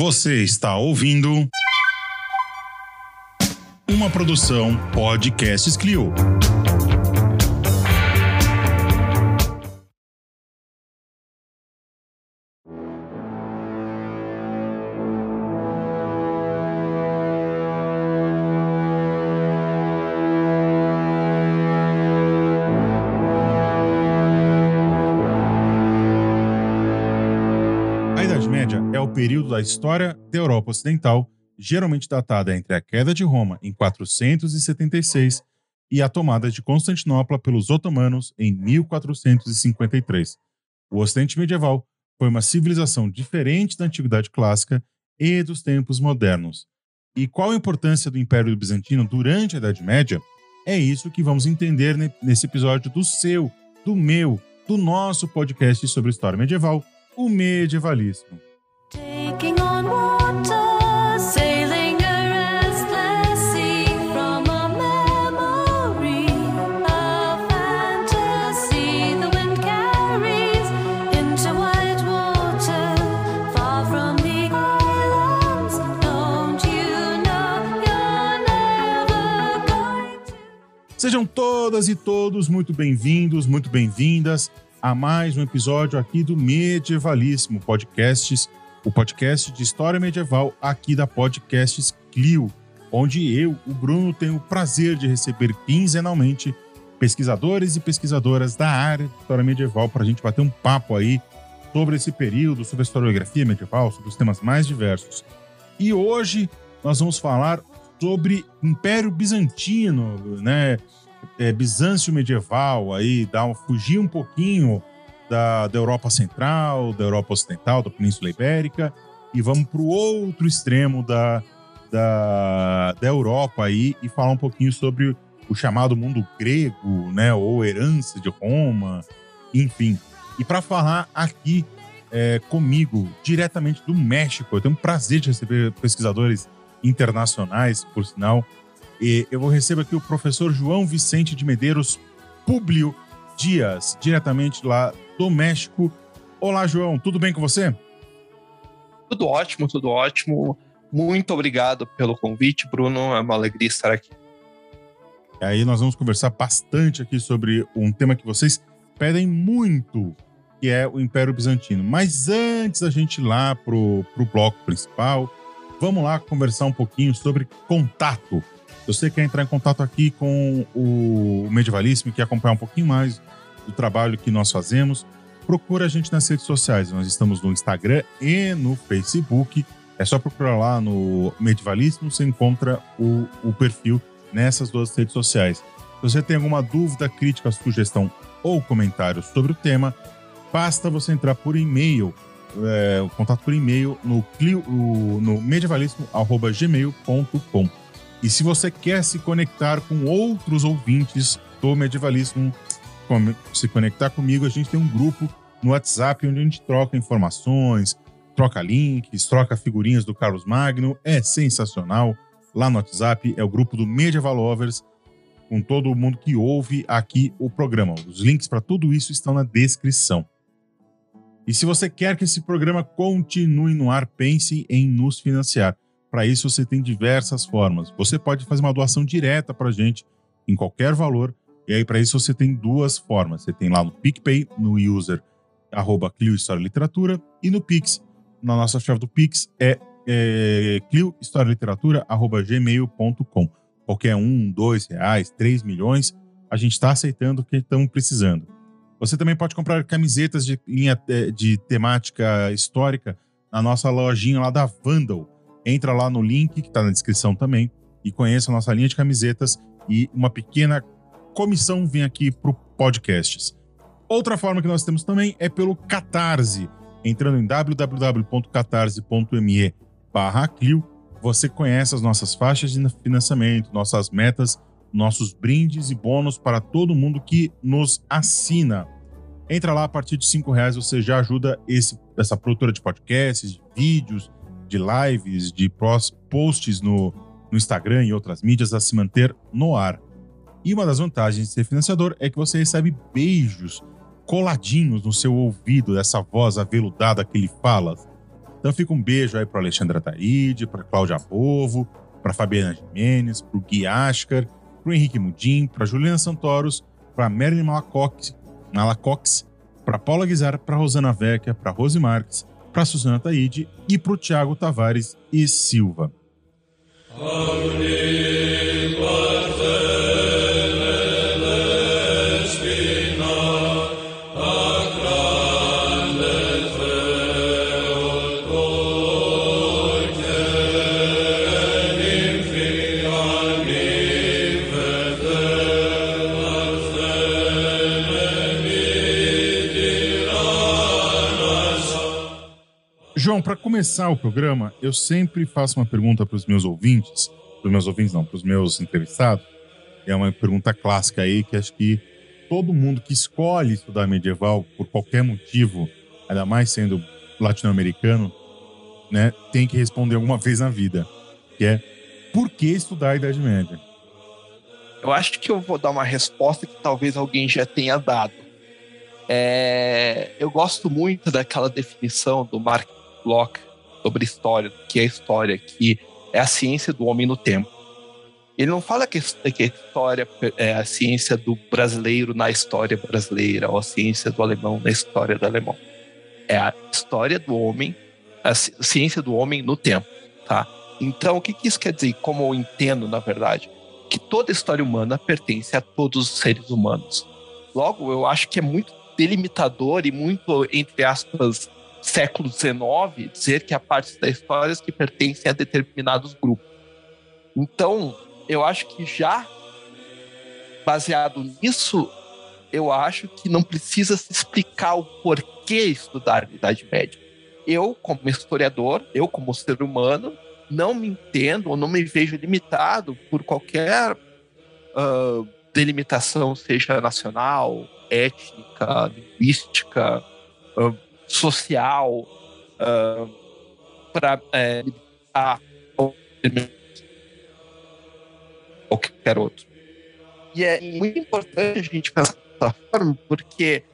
Você está ouvindo uma produção Podcasts Clio. História da Europa Ocidental, geralmente datada entre a queda de Roma em 476 e a tomada de Constantinopla pelos otomanos em 1453. O Ocidente medieval foi uma civilização diferente da Antiguidade Clássica e dos tempos modernos. E qual a importância do Império Bizantino durante a Idade Média? É isso que vamos entender ne- nesse episódio do seu, do meu, do nosso podcast sobre história medieval, o Medievalismo. Sejam todas e todos muito bem-vindos, muito bem-vindas a mais um episódio aqui do Medievalíssimo Podcasts, o podcast de história medieval aqui da Podcasts Clio, onde eu, o Bruno, tenho o prazer de receber quinzenalmente pesquisadores e pesquisadoras da área de história medieval para a gente bater um papo aí sobre esse período, sobre a historiografia medieval, sobre os temas mais diversos. E hoje nós vamos falar sobre Império Bizantino, né? É, Bizâncio medieval, aí dá um, fugir um pouquinho da, da Europa Central, da Europa Ocidental, da Península Ibérica, e vamos para o outro extremo da, da, da Europa aí e falar um pouquinho sobre o chamado mundo grego, né? Ou herança de Roma, enfim. E para falar aqui é, comigo, diretamente do México, eu tenho o prazer de receber pesquisadores internacionais, por sinal. E eu vou receber aqui o professor João Vicente de Medeiros Públio Dias, diretamente lá do México. Olá, João, tudo bem com você? Tudo ótimo, tudo ótimo. Muito obrigado pelo convite, Bruno. É uma alegria estar aqui. E aí nós vamos conversar bastante aqui sobre um tema que vocês pedem muito, que é o Império Bizantino. Mas antes da gente ir lá pro, pro bloco principal, vamos lá conversar um pouquinho sobre contato. Se você quer entrar em contato aqui com o Medievalíssimo e quer acompanhar um pouquinho mais do trabalho que nós fazemos, procura a gente nas redes sociais. Nós estamos no Instagram e no Facebook. É só procurar lá no Medievalíssimo, você encontra o, o perfil nessas duas redes sociais. Se você tem alguma dúvida, crítica, sugestão ou comentário sobre o tema, basta você entrar por e-mail, é, contato por e-mail no, clio- no medievalismo.gmail.com. E se você quer se conectar com outros ouvintes do Medievalismo, se conectar comigo, a gente tem um grupo no WhatsApp onde a gente troca informações, troca links, troca figurinhas do Carlos Magno. É sensacional. Lá no WhatsApp é o grupo do Medieval Lovers, com todo mundo que ouve aqui o programa. Os links para tudo isso estão na descrição. E se você quer que esse programa continue no ar, pense em nos financiar. Para isso, você tem diversas formas. Você pode fazer uma doação direta para a gente, em qualquer valor. E aí, para isso, você tem duas formas. Você tem lá no PicPay, no user arroba Clio História Literatura, e no Pix, na nossa chave do Pix, é, é cliohistorialiteratura.gmail.com. Qualquer um, dois reais, três milhões, a gente está aceitando o que estamos precisando. Você também pode comprar camisetas de linha eh, de temática histórica na nossa lojinha lá da Vandal. Entra lá no link que está na descrição também e conheça a nossa linha de camisetas e uma pequena comissão vem aqui para o podcasts. Outra forma que nós temos também é pelo Catarse. Entrando em www.catarse.me barra Clio, você conhece as nossas faixas de financiamento, nossas metas, nossos brindes e bônus para todo mundo que nos assina. Entra lá, a partir de cinco reais você já ajuda esse, essa produtora de podcasts, de vídeos, de lives, de posts no, no Instagram e outras mídias a se manter no ar. E uma das vantagens de ser financiador é que você recebe beijos coladinhos no seu ouvido, dessa voz aveludada que ele fala. Então fica um beijo aí para Alexandre Ataíde, para Cláudia Povo, para Fabiana Jimenez, para o Gui Ascar, para Henrique Mudim, para Juliana Santoros, para Marilyn Malacox, Malacox para Paula Guizar, para Rosana Vecchia, para Rose Marques, para Suzana Taide e para o Tiago Tavares e Silva. Começar o programa, eu sempre faço uma pergunta para os meus ouvintes, para os meus ouvintes não, para os meus entrevistados. É uma pergunta clássica aí que acho que todo mundo que escolhe estudar medieval por qualquer motivo, ainda mais sendo latino-americano, né, tem que responder alguma vez na vida, que é por que estudar a Idade Média? Eu acho que eu vou dar uma resposta que talvez alguém já tenha dado. É, eu gosto muito daquela definição do Mark Locke sobre história, que é história, que é a ciência do homem no tempo. Ele não fala que, que a história é a ciência do brasileiro na história brasileira, ou a ciência do alemão na história do alemão. É a história do homem, a ciência do homem no tempo, tá? Então, o que, que isso quer dizer? Como eu entendo, na verdade, que toda história humana pertence a todos os seres humanos. Logo, eu acho que é muito delimitador e muito, entre aspas, século XIX, dizer que há partes da história que pertencem a determinados grupos. Então, eu acho que já baseado nisso, eu acho que não precisa se explicar o porquê estudar a Idade Média. Eu, como historiador, eu, como ser humano, não me entendo ou não me vejo limitado por qualquer uh, delimitação, seja nacional, étnica, linguística, uh, social, uh, para é, limitar qualquer outro. E é muito importante a gente pensar dessa forma, porque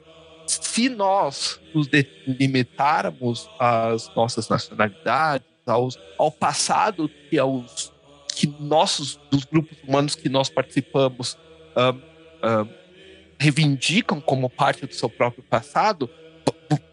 se nós nos limitarmos às nossas nacionalidades, aos, ao passado que aos que nossos dos grupos humanos que nós participamos um, um, reivindicam como parte do seu próprio passado,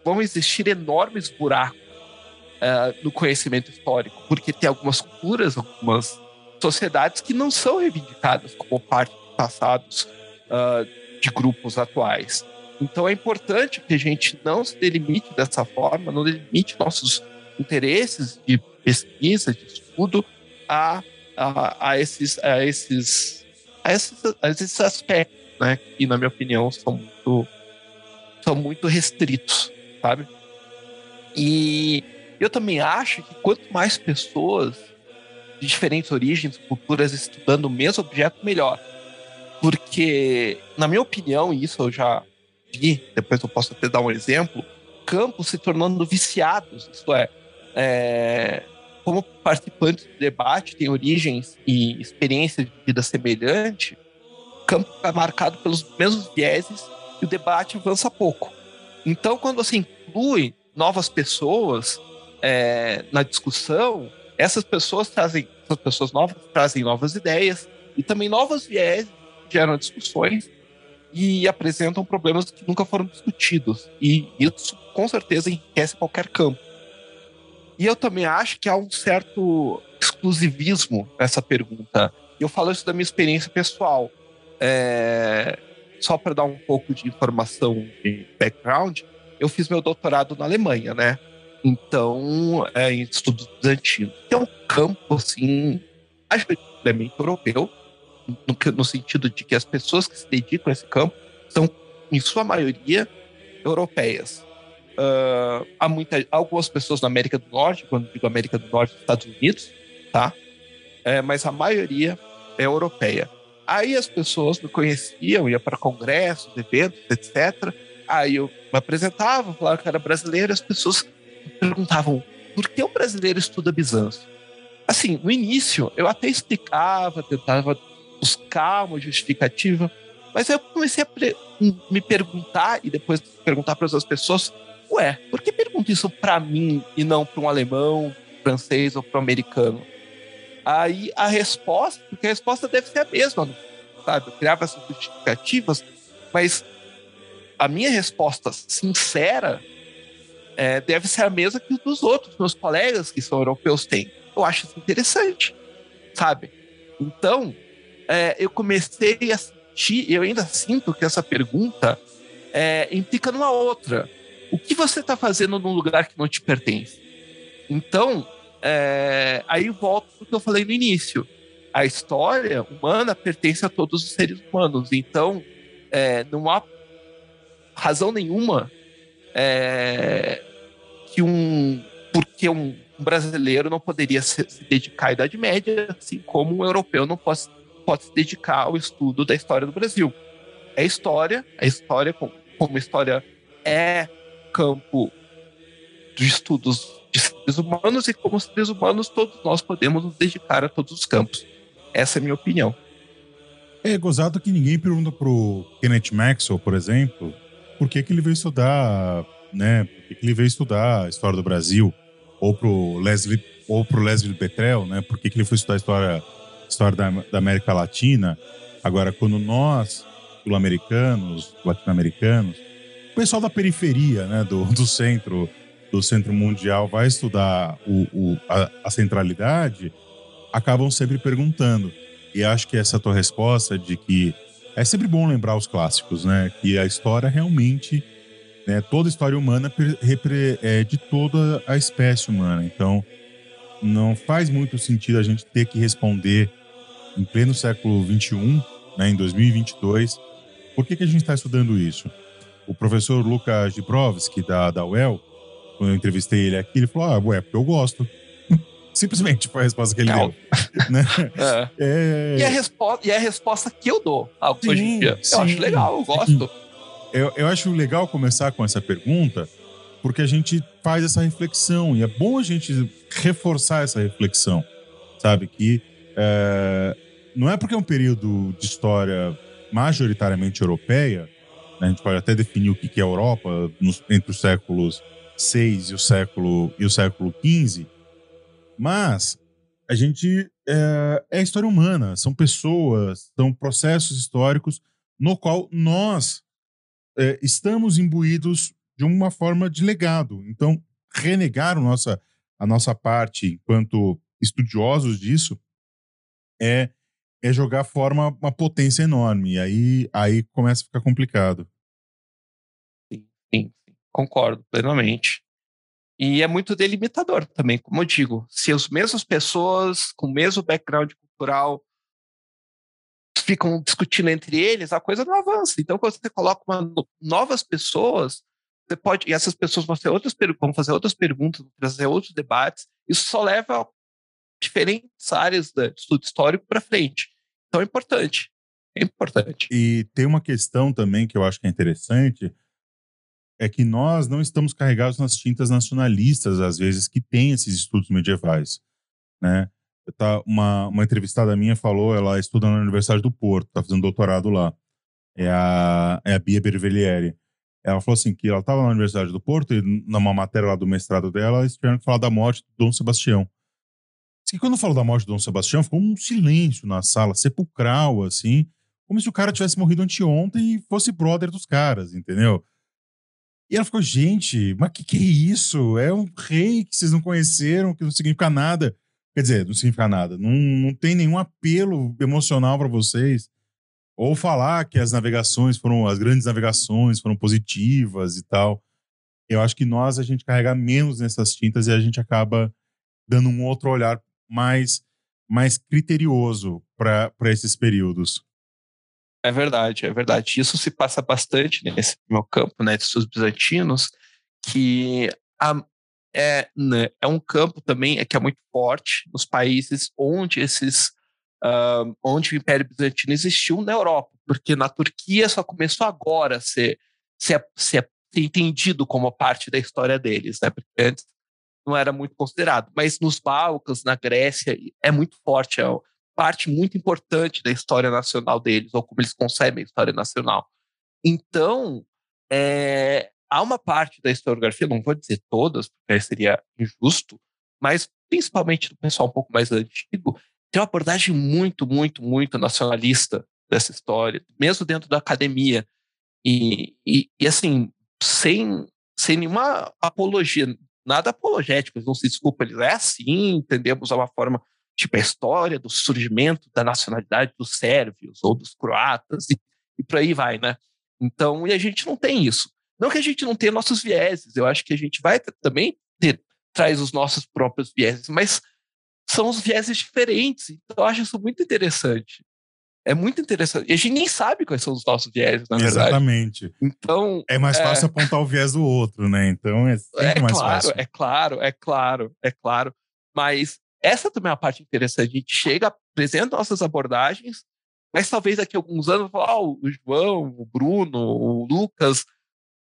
vão existir enormes buracos uh, no conhecimento histórico, porque tem algumas culturas, algumas sociedades que não são reivindicadas como parte de passados uh, de grupos atuais. Então é importante que a gente não se delimite dessa forma, não delimite nossos interesses de pesquisa, de estudo a, a, a, esses, a, esses, a, esses, a esses aspectos, né, que, na minha opinião, são muito, são muito restritos, sabe? E eu também acho que quanto mais pessoas de diferentes origens, culturas estudando o mesmo objeto, melhor. Porque, na minha opinião, e isso eu já vi, depois eu posso até dar um exemplo, campos se tornando viciados, isto é, é como participantes do debate têm origens e experiência de vida semelhante, campo é marcado pelos mesmos vieses e o debate avança pouco. Então, quando você inclui novas pessoas é, na discussão, essas pessoas trazem, essas pessoas novas trazem novas ideias e também novos vieses geram discussões e apresentam problemas que nunca foram discutidos. E isso, com certeza, enriquece qualquer campo. E eu também acho que há um certo exclusivismo nessa pergunta. Eu falo isso da minha experiência pessoal. É... Só para dar um pouco de informação de background, eu fiz meu doutorado na Alemanha, né? Então, é, em estudos bizantinos. É um campo, assim, majoritariamente europeu, no, no sentido de que as pessoas que se dedicam a esse campo são, em sua maioria, europeias. Uh, há muita, algumas pessoas na América do Norte, quando digo América do Norte, Estados Unidos, tá? É, mas a maioria é europeia. Aí as pessoas me conheciam, ia para congressos, eventos, etc. Aí eu me apresentava, falava que era brasileiro, as pessoas perguntavam por que o brasileiro estuda Bizâncio? Assim, no início eu até explicava, tentava buscar uma justificativa, mas eu comecei a me perguntar e depois perguntar para as pessoas ué, por que pergunta isso para mim e não para um alemão, francês ou para um americano? Aí a resposta, porque a resposta deve ser a mesma, sabe? Eu criava essas justificativas, mas a minha resposta sincera é, deve ser a mesma que dos outros meus colegas que são europeus têm. Eu acho isso interessante, sabe? Então, é, eu comecei a sentir, eu ainda sinto que essa pergunta é, implica numa outra. O que você está fazendo num lugar que não te pertence? Então, é, aí volto para o que eu falei no início. A história humana pertence a todos os seres humanos. Então, é, não há razão nenhuma é, que um. Porque um brasileiro não poderia se, se, dedicar à Idade Média, assim como um europeu não pode, pode se dedicar ao estudo da história do Brasil. É história, a história, como, como história é campo de estudos de seres humanos, e como seres humanos, todos nós podemos nos dedicar a todos os campos. Essa é a minha opinião. É gozado que ninguém pergunta pro Kenneth Maxwell, por exemplo, por que, que ele veio estudar, né? Por que, que ele veio estudar a história do Brasil? Ou pro Leslie, ou pro Leslie Petrel, né? Por que, que ele foi estudar a história, história da, da América Latina? Agora, quando nós, sul-americanos, latino-americanos, o pessoal da periferia, né, do, do centro, do centro mundial, vai estudar o, o a, a centralidade, acabam sempre perguntando. E acho que essa tua resposta de que é sempre bom lembrar os clássicos, né? Que a história realmente, né, toda a história humana é de toda a espécie humana. Então, não faz muito sentido a gente ter que responder em pleno século XXI, né, em 2022, por que, que a gente está estudando isso? O professor Lucas Gibrovski, da, da UEL, quando eu entrevistei ele aqui, ele falou: Ah, ué, porque eu gosto. Simplesmente foi a resposta que ele Não. deu. Né? É. É, E, a resposta, e é a resposta que eu dou ao Sim, hoje em dia. sim, eu acho legal, eu gosto. eu, eu acho legal começar com essa pergunta, porque a gente faz essa reflexão, e é bom a gente reforçar essa reflexão, sabe? Que é, não é porque é um período de história majoritariamente europeia, né? a gente pode até definir o que que é Europa nos- entre os séculos 6 e o século e o século 15, mas a gente é, é história humana, são pessoas, são processos históricos no qual nós é, estamos imbuídos de uma forma de legado. Então, renegar a nossa, a nossa parte enquanto estudiosos disso é, é jogar fora uma, uma potência enorme. E aí, aí começa a ficar complicado. Sim, sim, concordo plenamente. E é muito delimitador também, como eu digo. Se as mesmas pessoas com o mesmo background cultural ficam discutindo entre eles, a coisa não avança. Então, quando você coloca uma no- novas pessoas, você pode. E essas pessoas vão, outras, vão fazer outras perguntas, vão trazer outros debates. Isso só leva diferentes áreas de estudo histórico para frente. Então, é importante. É importante. E tem uma questão também que eu acho que é interessante, é que nós não estamos carregados nas tintas nacionalistas, às vezes, que tem esses estudos medievais, né? Tá, uma, uma entrevistada minha falou, ela estuda na Universidade do Porto, está fazendo doutorado lá. É a, é a Bia Bervelieri. Ela falou assim, que ela estava na Universidade do Porto e numa matéria lá do mestrado dela, eles tiveram que falar da morte do Dom Sebastião. Que quando falou da morte do Dom Sebastião, ficou um silêncio na sala, sepulcral, assim, como se o cara tivesse morrido anteontem e fosse brother dos caras, entendeu? E ela ficou, gente, mas que que é isso? É um rei que vocês não conheceram, que não significa nada. Quer dizer, não significa nada. Não, não tem nenhum apelo emocional para vocês. Ou falar que as navegações foram, as grandes navegações foram positivas e tal. Eu acho que nós, a gente carrega menos nessas tintas e a gente acaba dando um outro olhar mais, mais criterioso para esses períodos. É verdade, é verdade. Isso se passa bastante nesse meu campo, né, estudos bizantinos, que a- é, né, é um campo também é que é muito forte nos países onde esses ah, onde o Império Bizantino existiu na Europa, porque na Turquia só começou agora a ser, ser, ser, ser entendido como parte da história deles, né? Porque antes não era muito considerado. Mas nos Balcãs, na Grécia, é muito forte, é parte muito importante da história nacional deles, ou como eles concebem a história nacional. Então, é, há uma parte da historiografia, não vou dizer todas, porque seria injusto, mas principalmente do pessoal um pouco mais antigo, tem uma abordagem muito, muito, muito nacionalista dessa história, mesmo dentro da academia. E, e, e assim, sem, sem nenhuma apologia, nada apologético, eles não se desculpam, eles é assim, entendemos é uma forma, tipo a história do surgimento da nacionalidade dos sérvios ou dos croatas, e, e por aí vai, né? Então, e a gente não tem isso. Não que a gente não tenha nossos vieses, eu acho que a gente vai também ter, traz os nossos próprios vieses, mas são os vieses diferentes, então eu acho isso muito interessante. É muito interessante. E a gente nem sabe quais são os nossos vieses, na verdade. Exatamente. Então, É mais É. fácil apontar o viés do outro, né? Então é sempre é mais claro, fácil. é claro, é claro, é claro. Mas essa também é uma parte interessante. A gente chega, apresenta nossas abordagens, mas talvez daqui a alguns anos, oh, o João, o Bruno, o Lucas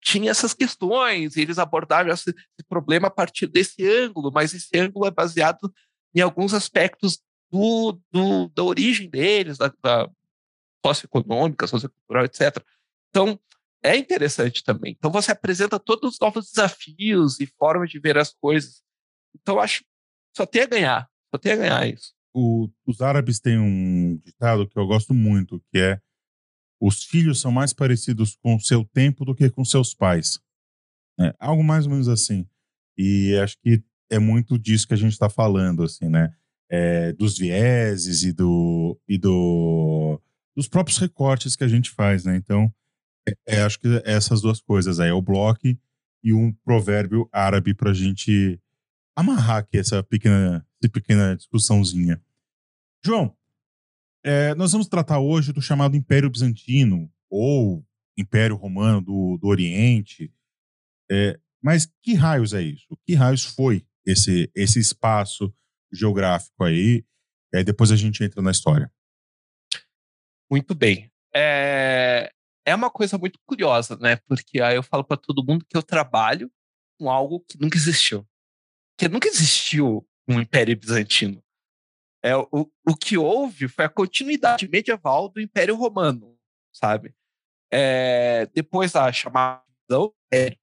tinha essas questões, e eles abordaram esse, esse problema a partir desse ângulo, mas esse ângulo é baseado em alguns aspectos do, do, da origem deles, da, da socioeconômica, sociocultural, etc. Então, é interessante também. Então, você apresenta todos os novos desafios e formas de ver as coisas. Então, acho só tem a ganhar. Só tem a ganhar isso. O- os árabes têm um ditado que eu gosto muito, que é os filhos são mais parecidos com o seu tempo do que com seus pais. É, algo mais ou menos assim. E acho que é muito disso que a gente está falando, assim, né? É, dos vieses e do e do dos próprios recortes que a gente faz, né? Então, é, é, acho que essas duas coisas aí, é o bloco e um provérbio árabe para a gente amarrar aqui essa pequena, essa pequena discussãozinha. João, é, nós vamos tratar hoje do chamado Império Bizantino ou Império Romano do, do Oriente. É, mas que raios é isso? Que raios foi esse, esse espaço geográfico aí? E aí depois a gente entra na história. Muito bem. É, é uma coisa muito curiosa, né? Porque aí eu falo para todo mundo que eu trabalho com algo que nunca existiu. Que nunca existiu um Império Bizantino. É, o, o que houve foi a continuidade medieval do Império Romano, sabe? É, depois da chamada é,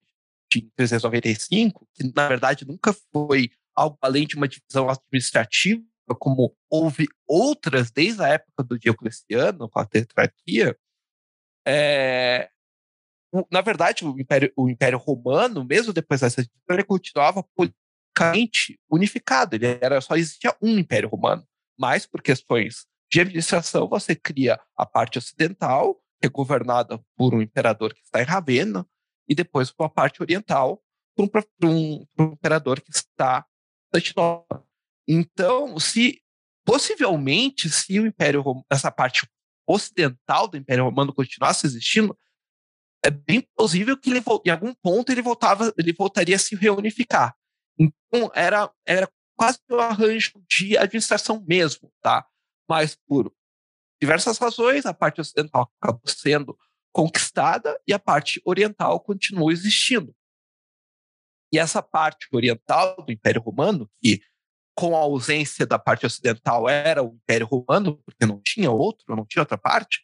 de 395, que na verdade nunca foi algo além de uma divisão administrativa, como houve outras desde a época do Diocleciano, com a tetrarquia, é, na verdade, o Império, o Império Romano, mesmo depois dessa ele continuava politicamente unificado. Ele era só existia um Império Romano, mas por questões de administração você cria a parte ocidental, que é governada por um imperador que está em Ravenna, e depois uma parte oriental por um, por um- imperador que está em Constantinopla. Então, se possivelmente, se o Império Rom- essa parte ocidental do Império Romano continuasse existindo, é bem possível que ele, em algum ponto ele voltava, ele voltaria a se reunificar. Então era era quase um arranjo de administração mesmo, tá? Mas por diversas razões a parte ocidental acabou sendo conquistada e a parte oriental continua existindo. E essa parte oriental do Império Romano, que com a ausência da parte ocidental era o Império Romano, porque não tinha outro, não tinha outra parte,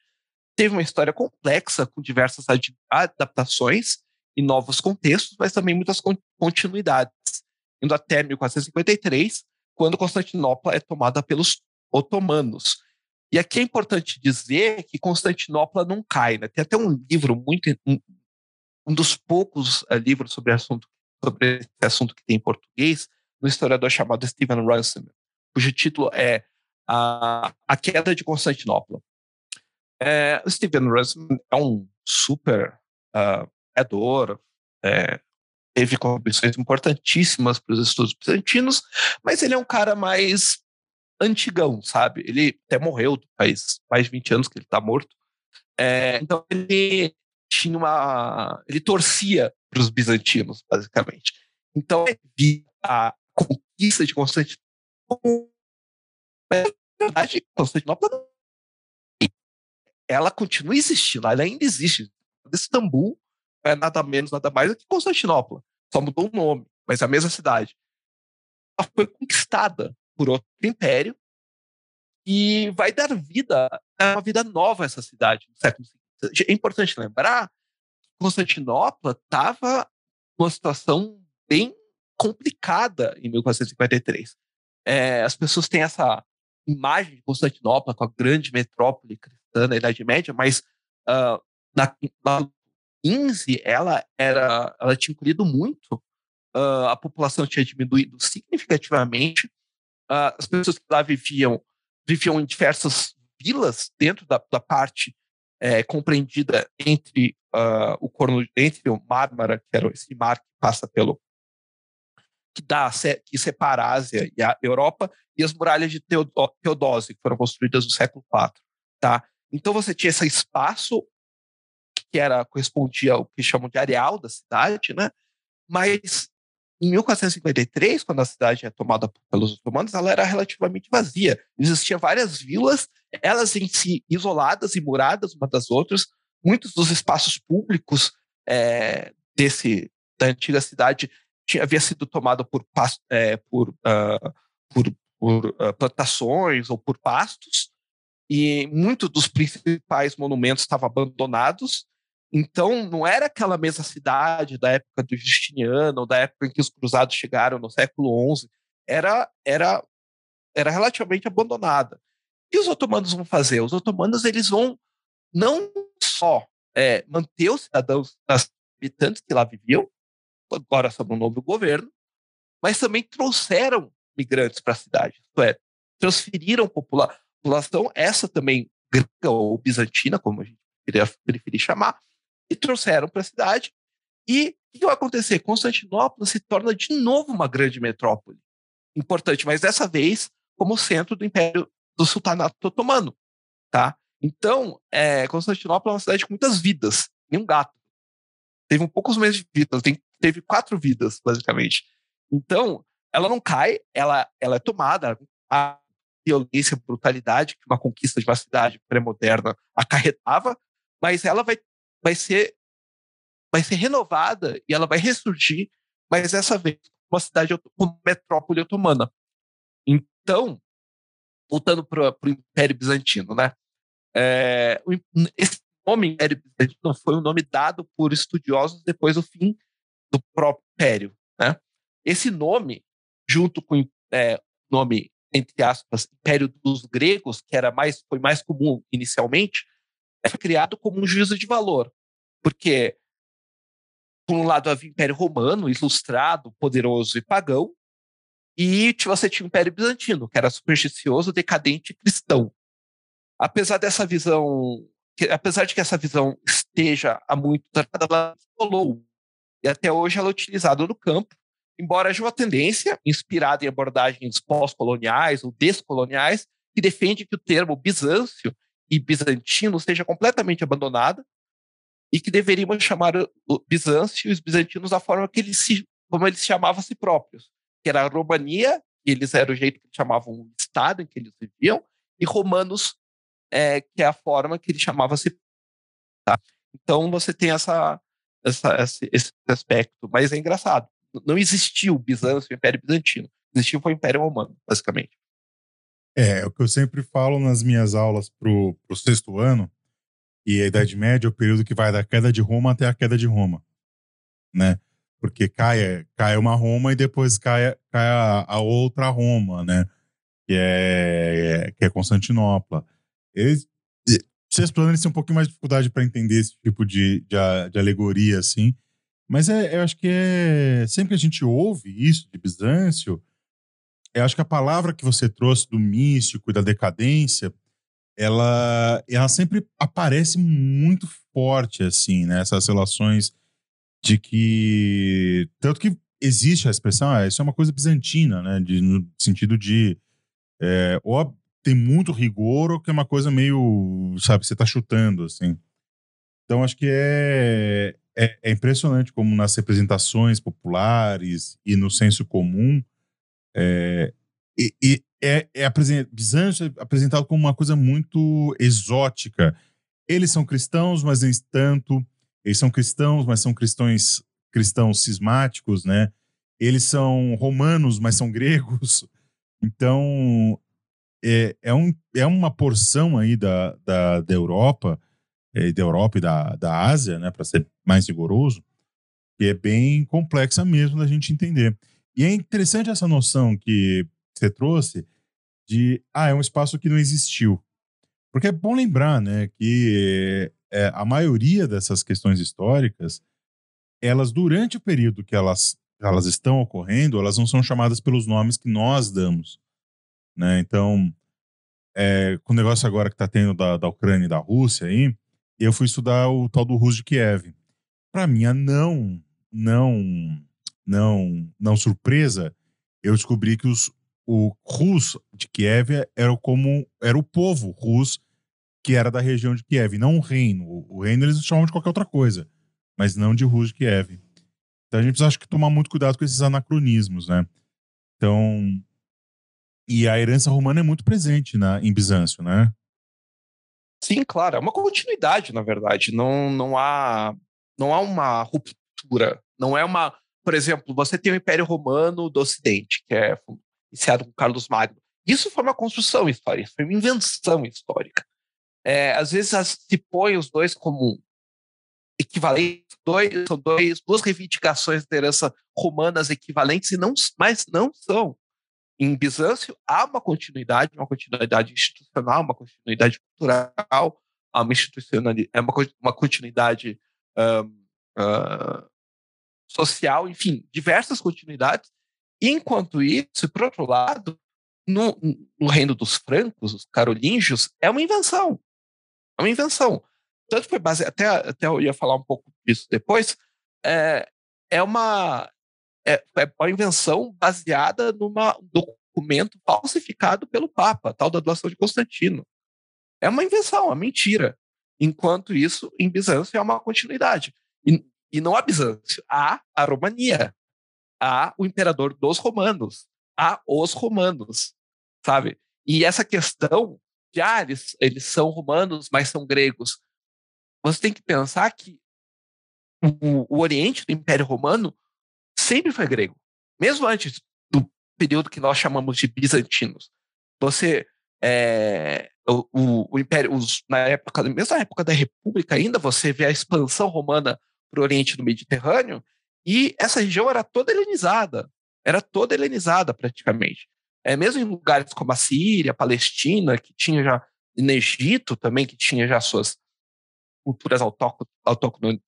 teve uma história complexa com diversas ad- adaptações e novos contextos, mas também muitas con- continuidades, indo até 1453, quando Constantinopla é tomada pelos otomanos. E aqui é importante dizer que Constantinopla não cai, né? Tem até um livro muito um, um dos poucos eh, livros sobre assunto sobre esse assunto que tem em português, um historiador chamado Stephen Runciman, cujo título é a, a Queda de Constantinopla. É, Stephen Runciman é um super uh, é, teve contribuições importantíssimas para os estudos bizantinos, mas ele é um cara mais antigão, sabe? Ele até morreu, faz mais de 20 anos que ele está morto. É, então ele tinha uma. Ele torcia para os bizantinos, basicamente. Então ele via a conquista de Constantinopla. Na verdade, Constantinopla ela continua existindo, ela ainda existe. Istambul é nada menos, nada mais do que Constantinopla. Só mudou o nome, mas é a mesma cidade. Ela foi conquistada por outro império e vai dar vida a uma vida nova a essa cidade no século. É importante lembrar Constantinopla estava numa situação bem complicada em 1453. É, as pessoas têm essa imagem de Constantinopla com a grande metrópole cristã da Idade Média, mas ah, na, na 15 ela era, ela tinha encolhido muito, ah, a população tinha diminuído significativamente, ah, as pessoas que lá viviam viviam em diversas vilas dentro da, da parte eh, compreendida entre ah, o corno entre o Mármara, que era esse mar que passa pelo que dá que separa a Ásia e a Europa e as muralhas de Teodó- Teodósio que foram construídas no século IV, tá? Então você tinha esse espaço que era correspondia ao que chamam de areal da cidade, né? Mas em 1453, quando a cidade é tomada pelos otomanos, ela era relativamente vazia. Existiam várias vilas, elas em si isoladas e muradas uma das outras. Muitos dos espaços públicos eh, desse da antiga cidade tinha, havia sido tomado por, eh, por, ah, por, por, ah, plantações ou por pastos, e muitos dos principais monumentos estavam abandonados. Então, não era aquela mesma cidade da época do Justiniano, da época em que os cruzados chegaram no século XI. Era, era, era relativamente abandonada. Que os otomanos vão fazer? Os otomanos eles vão não só eh, manter os cidadãos, os habitantes que lá viviam, agora sob um novo governo, mas também trouxeram migrantes para a cidade, isto é, transferiram popula população, essa também grega ou bizantina, como a gente queria preferir chamar, e trouxeram para a cidade. E o que vai acontecer? Constantinopla se torna de novo uma grande metrópole. Importante, mas dessa vez como centro do Império do Sultanato Otomano. Tá? Então, é, Constantinopla é uma cidade com muitas vidas, e um gato. Teve um poucos meses de vidas, tem, teve quatro vidas, basicamente. Então, ela não cai, ela, ela é tomada. A violência, brutalidade que uma conquista de uma cidade pré-moderna acarretava, mas ela vai, vai ser vai ser renovada e ela vai ressurgir, mas dessa vez uma cidade uma metrópole otomana. Então, voltando para o Império Bizantino, né? É, esse nome Império Bizantino foi um nome dado por estudiosos depois do fim do próprio Império, né? Esse nome, junto com o é, nome entre aspas Império dos Gregos, que era mais foi mais comum inicialmente, foi criado como um juízo de valor, porque por um lado havia o Império Romano, ilustrado, poderoso e pagão, e você tinha o Império Bizantino, que era supersticioso, decadente e cristão. Apesar dessa visão, que- apesar de que essa visão esteja há muito tempo, ela rolou e até hoje ela é utilizada no campo, embora haja uma tendência inspirada em abordagens pós-coloniais ou descoloniais que defende que o termo Bizâncio e bizantino seja completamente abandonada e que deveríamos chamar Bizâncio e os bizantinos da forma que eles se, como eles chamavam a si próprios, que era a Romania, que eles eram o jeito que chamavam o estado em que eles viviam, e romanos, é, que é a forma que eles chamavam a si. Tá? Então você tem essa, essa, esse, esse aspecto, mas é engraçado. Não existiu o Bizâncio, o Império Bizantino. Existiu foi o Império Romano, basicamente. É, é o que eu sempre falo nas minhas aulas pro, pro sexto ano, e a Idade Média é o período que vai da queda de Roma até a queda de Roma, né? Porque cai, cai uma Roma e depois cai, cai a, a outra Roma, né? Que é, que é Constantinopla. Eles, vocês planos têm um pouquinho mais de dificuldade para entender esse tipo de, de, de alegoria, assim. Mas é, eu acho que é. Sempre que a gente ouve isso de Bizâncio, eu acho que a palavra que você trouxe do místico e da decadência, ela, ela sempre aparece muito forte, assim, né? Essas relações de que. Tanto que existe a expressão, ah, isso é uma coisa bizantina, né? De, no sentido de. É, ou tem muito rigor, ou que é uma coisa meio. Sabe, você tá chutando, assim. Então, acho que é, é, é impressionante como nas representações populares e no senso comum. É, e, e é, é apresen- Bizâncio é apresentado como uma coisa muito exótica. Eles são cristãos, mas nem tanto. Eles são cristãos, mas são cristãos cristãos cismáticos, né? Eles são romanos, mas são gregos. Então, é, é, um, é uma porção aí da, da, da Europa, eh, da Europa e da, da Ásia, né? Para ser mais rigoroso, que é bem complexa mesmo da gente entender. E é interessante essa noção que você trouxe de, ah, é um espaço que não existiu. Porque é bom lembrar, né, que é, a maioria dessas questões históricas, elas, durante o período que elas, elas estão ocorrendo, elas não são chamadas pelos nomes que nós damos. Né? Então, é, com o negócio agora que está tendo da, da Ucrânia e da Rússia aí, eu fui estudar o tal do Rus de Kiev. Para minha não, não, não, não surpresa, eu descobri que os, o Rus de Kiev era como era o povo Rus que era da região de Kiev, não o reino. O, o reino eles chamam de qualquer outra coisa, mas não de Rus de Kiev. Então a gente precisa acho que tomar muito cuidado com esses anacronismos, né? Então, e a herança romana é muito presente na, em Bizâncio, né? Sim, claro, é uma continuidade, na verdade. Não, não há não há uma ruptura. Não é uma, por exemplo, você tem o Império Romano do Ocidente, que é iniciado com Carlos Magno. Isso foi uma construção histórica, foi uma invenção histórica. É, às vezes se põe os dois como equivalentes, dois, são dois, duas reivindicações da herança romanas equivalentes, e não, mas não são. Em Bizâncio há uma continuidade, uma continuidade institucional, uma continuidade cultural, há uma institucionalidade, é uma, uma continuidade um, uh, social, enfim, diversas continuidades. Enquanto isso, por outro lado, no, no reino dos francos, os carolíngios, é uma invenção. É uma invenção. Tanto foi baseado, até, até eu ia falar um pouco disso depois, é, é uma é, é uma invenção baseada num documento falsificado pelo Papa, tal da doação de Constantino. É uma invenção, uma mentira. Enquanto isso, em Bizâncio é uma continuidade. E, e não há Bizâncio, há a Romania, há o imperador dos romanos, há os romanos, sabe? E essa questão de, ah, eles, eles são romanos, mas são gregos. Você tem que pensar que o, o Oriente do Império Romano sempre foi grego, mesmo antes do período que nós chamamos de bizantinos. Você é, o, o, o, império, os, na época, mesmo na época da República ainda, você vê a expansão romana para o Oriente do Mediterrâneo e essa região era toda helenizada, era toda helenizada praticamente. É, mesmo em lugares como a Síria, Palestina, que tinha já, no Egito também, que tinha já suas culturas autóctones,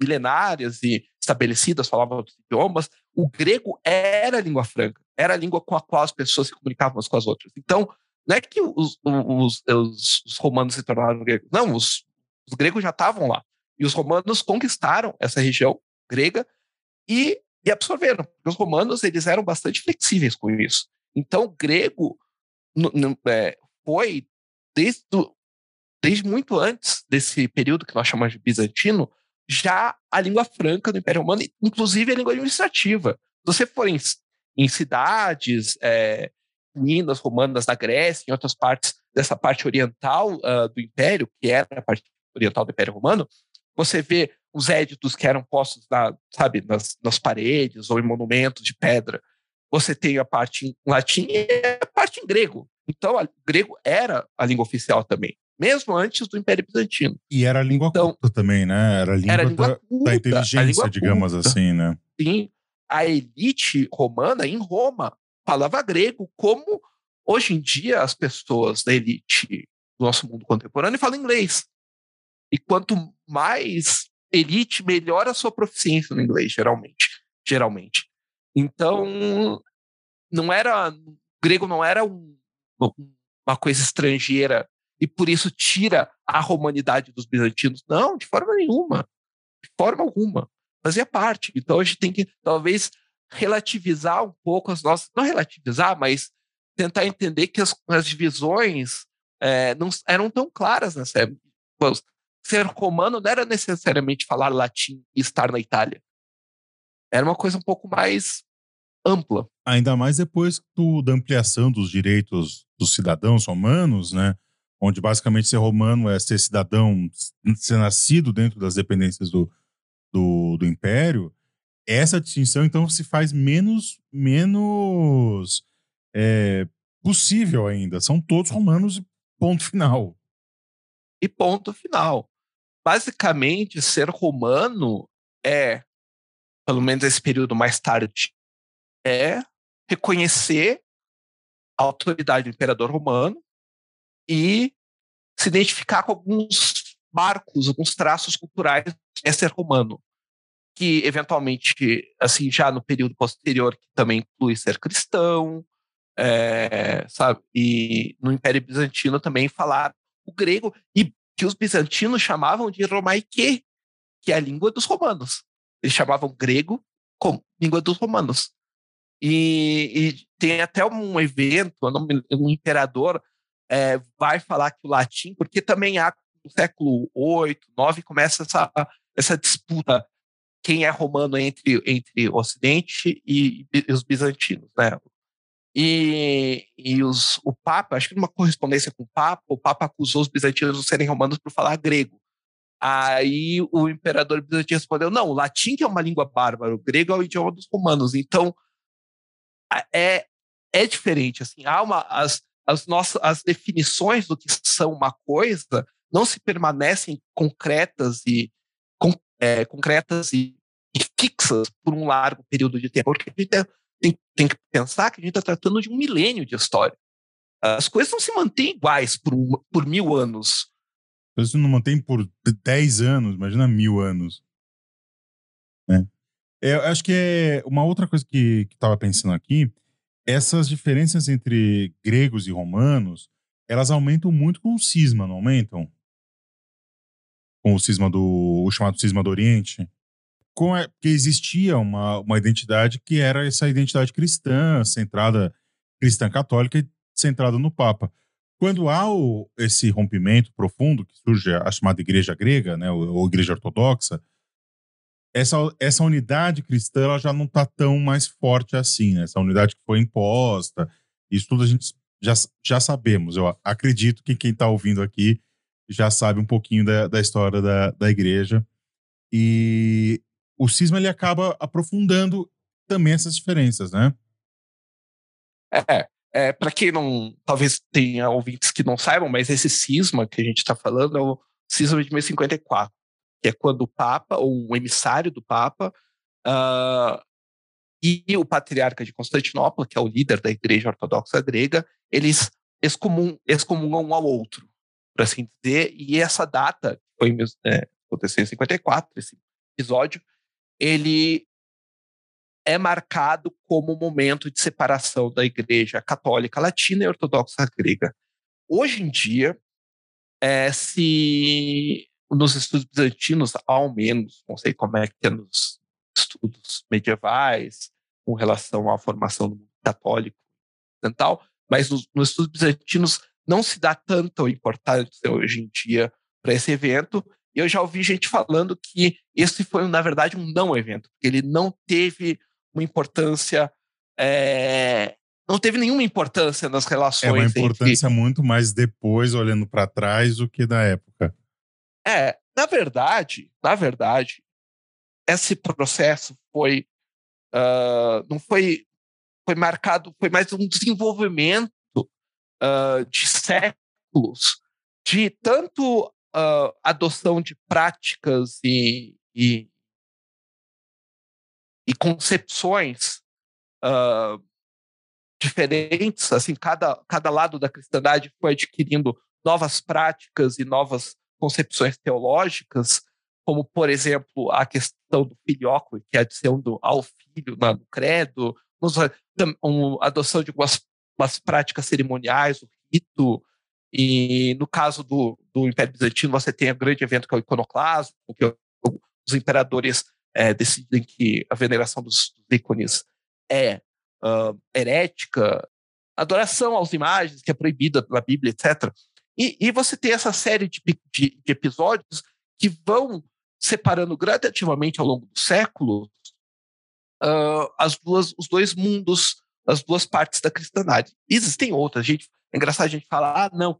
milenárias e estabelecidas, falavam outros idiomas, o grego era a língua franca, era a língua com a qual as pessoas se comunicavam umas com as outras. Então, não é que os, os, os, os romanos se tornaram gregos, não, os, os gregos já estavam lá. E os romanos conquistaram essa região grega e, e absorveram. Os romanos eles eram bastante flexíveis com isso. Então, o grego é, foi, desde, desde muito antes desse período que nós chamamos de bizantino, já a língua franca do Império Romano, inclusive a língua administrativa. Se você for em, em cidades, é, romanas da Grécia, em outras partes dessa parte oriental uh, do Império, que era a parte oriental do Império Romano, você vê os éditos que eram postos na, sabe, nas, nas paredes ou em monumentos de pedra. Você tem a parte em latim e a parte em grego. Então, o grego era a língua oficial também mesmo antes do Império Bizantino. E era a língua então, culta também, né? Era a língua, era a língua da, culta, da, inteligência, digamos culta. assim, né? Sim. A elite romana em Roma falava grego, como hoje em dia as pessoas da elite do nosso mundo contemporâneo falam inglês. E quanto mais elite, melhor a sua proficiência no inglês, geralmente. Geralmente. Então, não era. O grego não era um, uma coisa estrangeira e por isso tira a romanidade dos bizantinos. Não, de forma nenhuma. De forma alguma. Fazia parte. Então a gente tem que, talvez, relativizar um pouco as nossas. Não relativizar, mas tentar entender que as, as divisões é, não eram tão claras nessa época. Ser romano não era necessariamente falar latim e estar na Itália. Era uma coisa um pouco mais ampla. Ainda mais depois do, da ampliação dos direitos dos cidadãos romanos, né? onde basicamente ser romano é ser cidadão, ser nascido dentro das dependências do, do, do império, essa distinção então se faz menos, menos é, possível ainda. São todos romanos e ponto final. E ponto final. Basicamente, ser romano é, pelo menos esse período mais tarde, é reconhecer a autoridade do imperador romano e se identificar com alguns marcos, alguns traços culturais é ser romano, que eventualmente, assim, já no período posterior, que também inclui ser cristão, é, sabe? E no Império Bizantino também falar o grego e que os bizantinos chamavam de romaique, que é a língua dos romanos. Eles chamavam grego como língua dos romanos. E, e tem até um evento, um imperador é, vai falar que o latim, porque também há no século 8, 9 começa essa, essa disputa quem é romano entre, entre o Ocidente e, e os bizantinos, né? E, e os, o Papa, acho que numa correspondência com o Papa, o Papa acusou os bizantinos de serem romanos por falar grego. Aí o imperador bizantino respondeu: não, o latim que é uma língua bárbara, o grego é o idioma dos romanos. Então é, é diferente. Assim, há uma, as, as nossas as definições do que são uma coisa não se permanecem concretas e com, é, concretas e, e, fixas por um largo período de tempo, porque a gente tem, tem que pensar que a gente está tratando de um milênio de história. As coisas não se mantêm iguais por, por mil anos. Coisas não mantêm por dez anos, imagina mil anos. É. Eu acho que é uma outra coisa que estava pensando aqui, essas diferenças entre gregos e romanos, elas aumentam muito com o cisma, não aumentam? Com o cisma do. o chamado cisma do Oriente. Com a, porque existia uma, uma identidade que era essa identidade cristã, centrada, cristã católica e centrada no Papa. Quando há o, esse rompimento profundo, que surge a chamada igreja grega, né, ou, ou igreja ortodoxa, essa, essa unidade cristã ela já não está tão mais forte assim, né? Essa unidade que foi imposta, isso tudo a gente já, já sabemos. Eu acredito que quem está ouvindo aqui já sabe um pouquinho da, da história da, da igreja. E o cisma ele acaba aprofundando também essas diferenças, né? É, é para quem não, talvez tenha ouvintes que não saibam, mas esse cisma que a gente está falando é o cisma de 1054 que é quando o Papa, ou um emissário do Papa, uh, e o patriarca de Constantinopla, que é o líder da Igreja Ortodoxa Grega, eles excomungam, excomungam um ao outro, por assim dizer, e essa data, foi é, aconteceu em 54, esse episódio, ele é marcado como momento de separação da Igreja Católica Latina e Ortodoxa Grega. Hoje em dia, é, se nos estudos bizantinos, ao menos, não sei como é que é nos estudos medievais, com relação à formação do mundo católico ocidental, mas nos, nos estudos bizantinos não se dá tanta importância hoje em dia para esse evento. E eu já ouvi gente falando que esse foi, na verdade, um não evento, ele não teve uma importância. É, não teve nenhuma importância nas relações. É uma importância entre... muito mais depois, olhando para trás, do que da época. É, na verdade, na verdade, esse processo foi uh, não foi foi marcado, foi mais um desenvolvimento uh, de séculos de tanto uh, adoção de práticas e, e, e concepções diferentes, assim, cada, cada lado da cristandade foi adquirindo novas práticas e novas concepções teológicas, como, por exemplo, a questão do filioque, que é a adição do, ao filho no credo, a adoção de algumas umas práticas cerimoniais, o rito, e no caso do, do Império Bizantino, você tem o grande evento que é o iconoclasmo, que os imperadores é, decidem que a veneração dos, ícones é uh, herética, adoração às imagens, que é proibida pela Bíblia, etc. E, e você tem essa série de, de, de, episódios que vão separando gradativamente ao longo do século uh, as duas, os dois mundos, as duas partes da cristandade. Existem outras. A gente, é engraçado a gente falar, ah, não,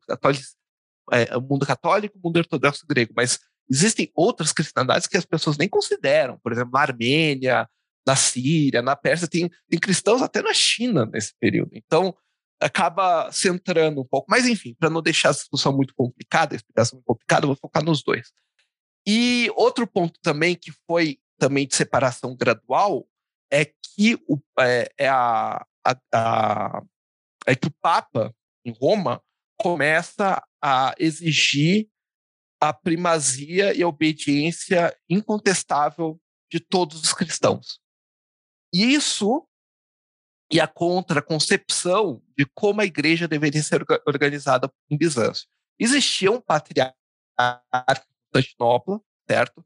é, o mundo católico, o mundo ortodoxo grego, mas existem outras cristandades que as pessoas nem consideram. Por exemplo, na Armênia, na Síria, na Pérsia, tem, tem cristãos até na China nesse período. Então, acaba centrando um pouco. Mas, enfim, para não deixar a discussão muito complicada, a explicação muito complicada, eu vou focar nos dois. E outro ponto também que foi também de separação gradual é que o, é, é a, a, a, é que o Papa em Roma começa a exigir a primazia e a obediência incontestável de todos os cristãos. Isso e a contraconcepção de como a igreja deveria ser orga- organizada em Bizâncio. Existia um patriarca em Constantinopla, certo?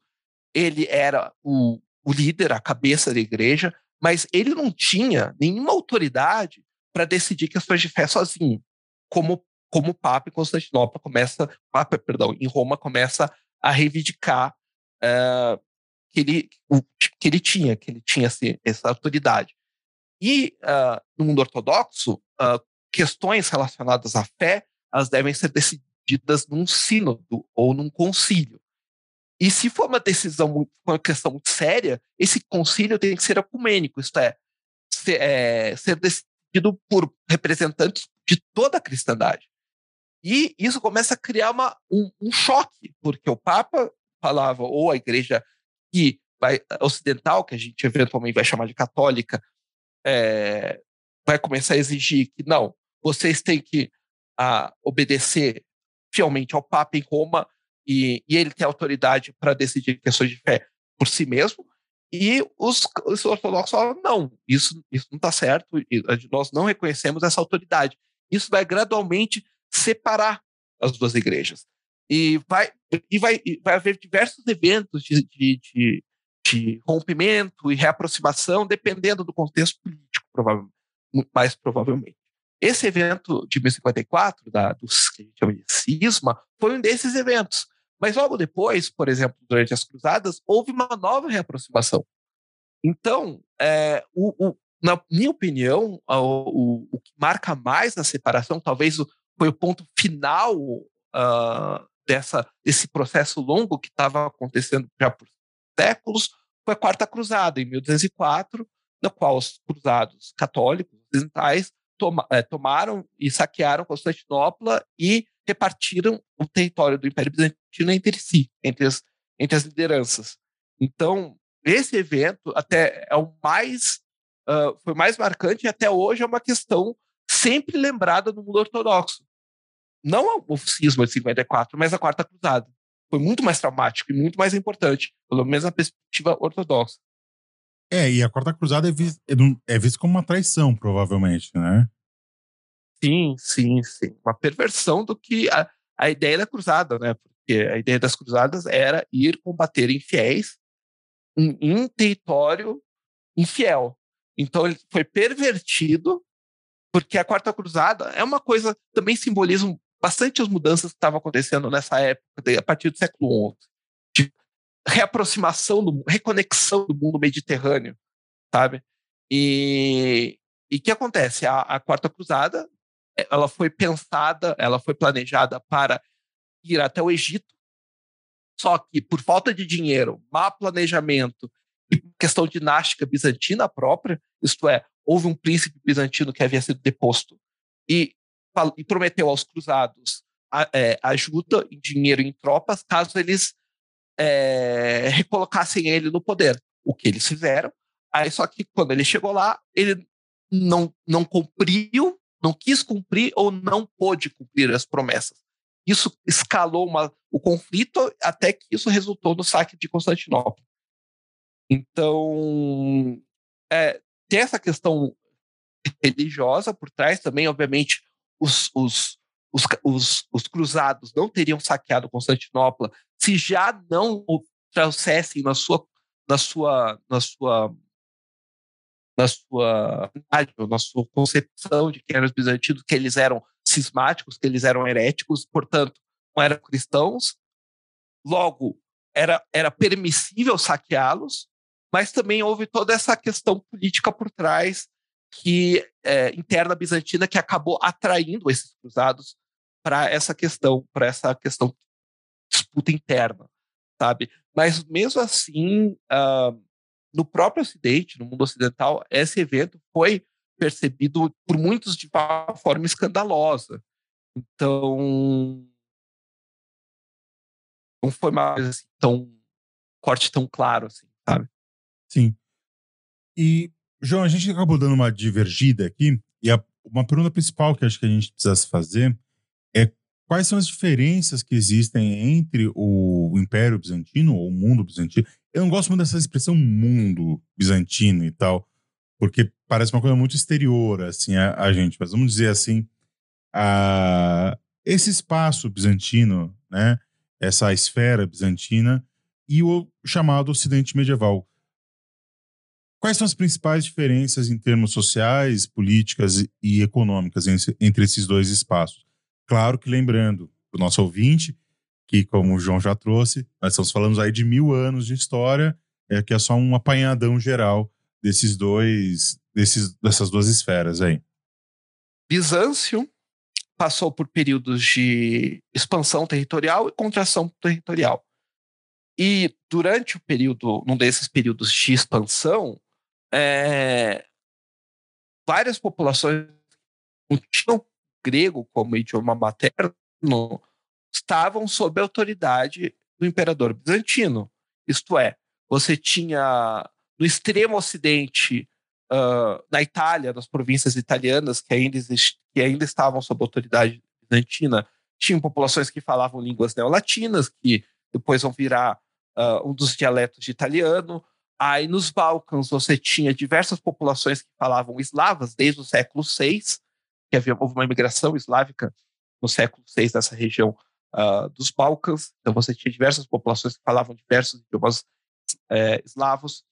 Ele era o, o líder, a cabeça da igreja, mas ele não tinha nenhuma autoridade para decidir questões de fé sozinho, como como o Papa em Constantinopla começa, Papa, perdão, em Roma começa a reivindicar eh, que, ele, que ele tinha, que ele tinha assim, essa autoridade. E ah, no mundo ortodoxo, ah, questões relacionadas à fé, elas devem ser decididas num sínodo ou num concílio. E se for uma decisão, uma questão muito séria, esse concílio tem que ser ecumênico, isto é, ser, é, ser decidido por representantes de toda a cristandade. E isso começa a criar uma, um, um choque, porque o Papa falava, ou a igreja que vai, ocidental, que a gente eventualmente vai chamar de católica, é, vai começar a exigir que não, vocês têm que ah, obedecer fielmente ao Papa em Roma e, e ele tem autoridade para decidir questões de fé por si mesmo. E os, os ortodoxos falam: não, isso, isso não está certo, nós não reconhecemos essa autoridade. Isso vai gradualmente separar as duas igrejas. E vai, e vai, e vai haver diversos eventos de, de, de, de rompimento e reaproximação, dependendo do contexto político, provavelmente, mais provavelmente. Esse evento de 1054, da, dos que a gente chama de cisma, foi um desses eventos. Mas logo depois, por exemplo, durante as cruzadas, houve uma nova reaproximação. Então, é, o, o, na minha opinião, o, o, que marca mais a separação, talvez foi o ponto final uh, dessa, desse processo longo que estava acontecendo já por séculos, foi a Quarta Cruzada, em 1204, na qual os cruzados católicos ocidentais toma, é, tomaram e saquearam Constantinopla e repartiram o território do Império Bizantino entre si, entre as, entre as lideranças. Então, esse evento até é o mais uh, foi mais marcante e até hoje é uma questão sempre lembrada no mundo ortodoxo. Não o cisma de 54, mas a Quarta Cruzada. Foi muito mais traumático e muito mais importante, pelo menos na perspectiva ortodoxa. É, e a Quarta Cruzada é vista, é vista como uma traição, provavelmente, né? Sim, sim, sim. Uma perversão do que a, a ideia da cruzada, né? Porque a ideia das cruzadas era ir combater infiéis em, em território infiel. Então ele foi pervertido, porque a Quarta Cruzada é uma coisa também simboliza bastante as mudanças que estavam acontecendo nessa época, a partir do século XI, reaproximação, do, reconexão do mundo mediterrâneo, sabe? E o que acontece? A, a Quarta Cruzada ela foi pensada, ela foi planejada para ir até o Egito, só que por falta de dinheiro, má planejamento e questão dinástica bizantina própria, isto é, houve um príncipe bizantino que havia sido deposto e, e prometeu aos cruzados a, é, ajuda em dinheiro em tropas caso eles é, recolocassem ele no poder, o que eles fizeram. Aí só que quando ele chegou lá, ele não, não cumpriu não quis cumprir ou não pôde cumprir as promessas. Isso escalou uma, o conflito até que isso resultou no saque de Constantinopla. Então, é, tem essa questão religiosa por trás também, obviamente, os, os, os, os, os cruzados não teriam saqueado Constantinopla se já não o trouxessem na sua, na sua, na sua na sua, na sua concepção de quem eram os bizantinos, que eles eram cismáticos, que eles eram heréticos, portanto, não eram cristãos. Logo, era, era permissível saqueá-los, mas também houve toda essa questão política por trás que é, interna bizantina que acabou atraindo esses cruzados para essa questão, para essa questão disputa interna, sabe? Mas mesmo assim, uh, no próprio Ocidente, no mundo ocidental, esse evento foi percebido por muitos de uma forma escandalosa. Então, não foi uma coisa assim, tão corte tão claro assim, sabe? Sim. E, João, a gente acabou dando uma divergida aqui, e a- uma pergunta principal que acho que a gente precisa se fazer é quais são as diferenças que existem entre o Império Bizantino ou o mundo bizantino. Eu não gosto muito dessa expressão mundo bizantino e tal, porque parece uma coisa muito exterior, assim, a, a gente. Mas vamos dizer assim, a, esse espaço bizantino, né, essa esfera bizantina e o chamado Ocidente medieval. Quais são as principais diferenças em termos sociais, políticas e- econômicas en- entre esses dois espaços? Claro que lembrando o nosso ouvinte que, como o João já trouxe, nós estamos falando aí de mil anos de história, é que é só um apanhadão geral desses dois, desses, dessas duas esferas aí. Bizâncio passou por períodos de expansão territorial e contração territorial. E durante o período, num desses períodos de expansão, é, várias populações que tinham grego como idioma materno estavam sob a autoridade do imperador bizantino. Isto é, você tinha no extremo ocidente ah, na Itália, nas províncias italianas que ainda, que ainda estavam sob autoridade bizantina, tinham populações que falavam línguas neolatinas, que depois vão virar ah, um dos dialetos de italiano. Aí nos Balcãs você tinha diversas populações que falavam eslavas desde o século VI, que havia houve uma imigração eslávica no século VI nessa região ah, dos Balcãs. Então você tinha diversas populações que falavam diversos idiomas eh, eslavos.